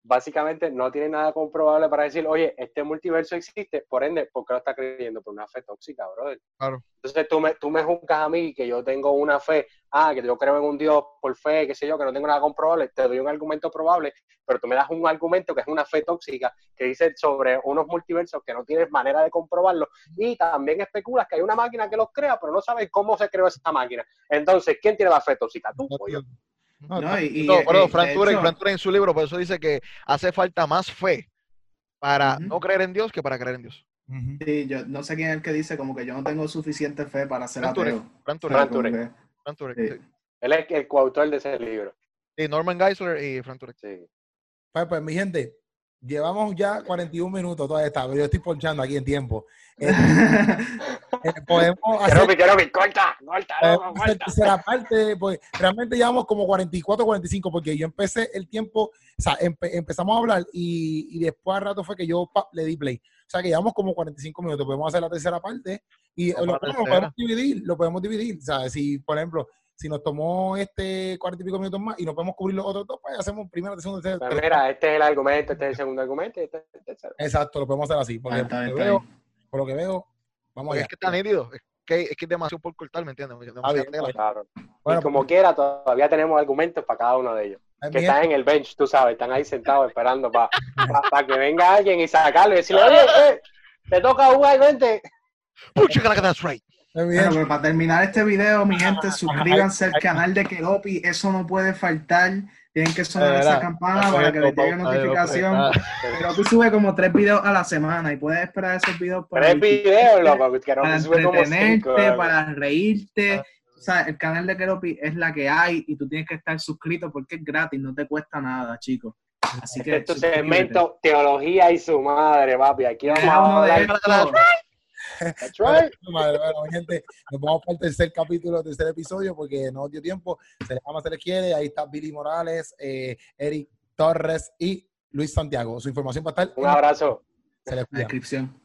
básicamente no tiene nada comprobable para decir, oye, este multiverso existe, por ende, ¿por qué lo está creyendo? Por una fe tóxica, brother. Claro. Entonces tú me, tú me juzgas a mí que yo tengo una fe, ah, que yo creo en un Dios por fe, qué sé yo, que no tengo nada comprobable, te doy un argumento probable, pero tú me das un argumento que es una fe tóxica, que dice sobre unos multiversos que no tienes manera de comprobarlo, y también especulas que hay una máquina que los crea, pero no sabes cómo se creó esa máquina. Entonces, ¿quién tiene la fe tóxica? Tú o yo. No, No, y, No, pero eh, Frank Turek, hecho- Frank Turek en su libro, por eso dice que hace falta más fe para no creer en Dios que para creer en Dios. ujú. Sí, yo no sé quién es el que dice como que yo no tengo suficiente fe para ser Frank Turek, ateo. Frank Turek, Frank Turek. que- Frank Turek, sí. sí. Él es el coautor de ese libro. Sí, Norman Geisler y Frank Turek. Sí. Pues, pues, mi gente, llevamos ya 41 minutos toda esta, pero yo estoy ponchando aquí en tiempo. Eh, podemos hacer, Keropi, Keropi, corta, corta, loco, corta. tercera parte, pues realmente llevamos como 44, 45, porque yo empecé el tiempo, o sea, empe- empezamos a hablar y, y después al rato fue que yo pa, le di play. O sea, que llevamos como 45 minutos, podemos hacer la tercera parte y lo, la lo podemos dividir, lo podemos dividir. O sea, si, por ejemplo, si nos tomó este 40 y pico minutos más y no podemos cubrir los otros dos, pues hacemos primera, segunda, tercera. Pero mira, este es el argumento, este es el segundo argumento y este es el tercero. Exacto, lo podemos hacer así. Porque Ah, está por, lo está veo, por lo que veo, vamos allá. es que está nítido. Es que, es que es demasiado por cortar, ¿me entiendes? Demasiada bien, tela. Claro. Bueno, y como quiera, todavía tenemos argumentos para cada uno de ellos. pues, Que están en el bench, tú sabes, están ahí sentados esperando para que venga alguien y sacarlo y decirle, oye, eh, te toca jugar, vente. Pucha, que that's right. gente, pues para terminar este video, mi gente, suscríbanse al canal de Keropi, eso no puede faltar. Tienen que sonar esa campana para que les llegue notificación. Keropi sube como tres videos a la semana y puedes esperar esos videos para, Tres videos, loco, que no para como entretenerte, cinco. para reírte. O sea, el canal de Keropi es la que hay y tú tienes que estar suscrito porque es gratis, no te cuesta nada, chicos. Así que Este es tu segmento Teología y su madre, papi. Aquí vamos a hablar. That's right. madre, bueno, gente, nos vamos para el tercer capítulo, tercer episodio, porque no dio tiempo. Se les ama, se les quiere. Ahí está Billy Morales, eh, Eric Torres y Luis Santiago. Su información va a estar Un abrazo. se les La cuida. descripción.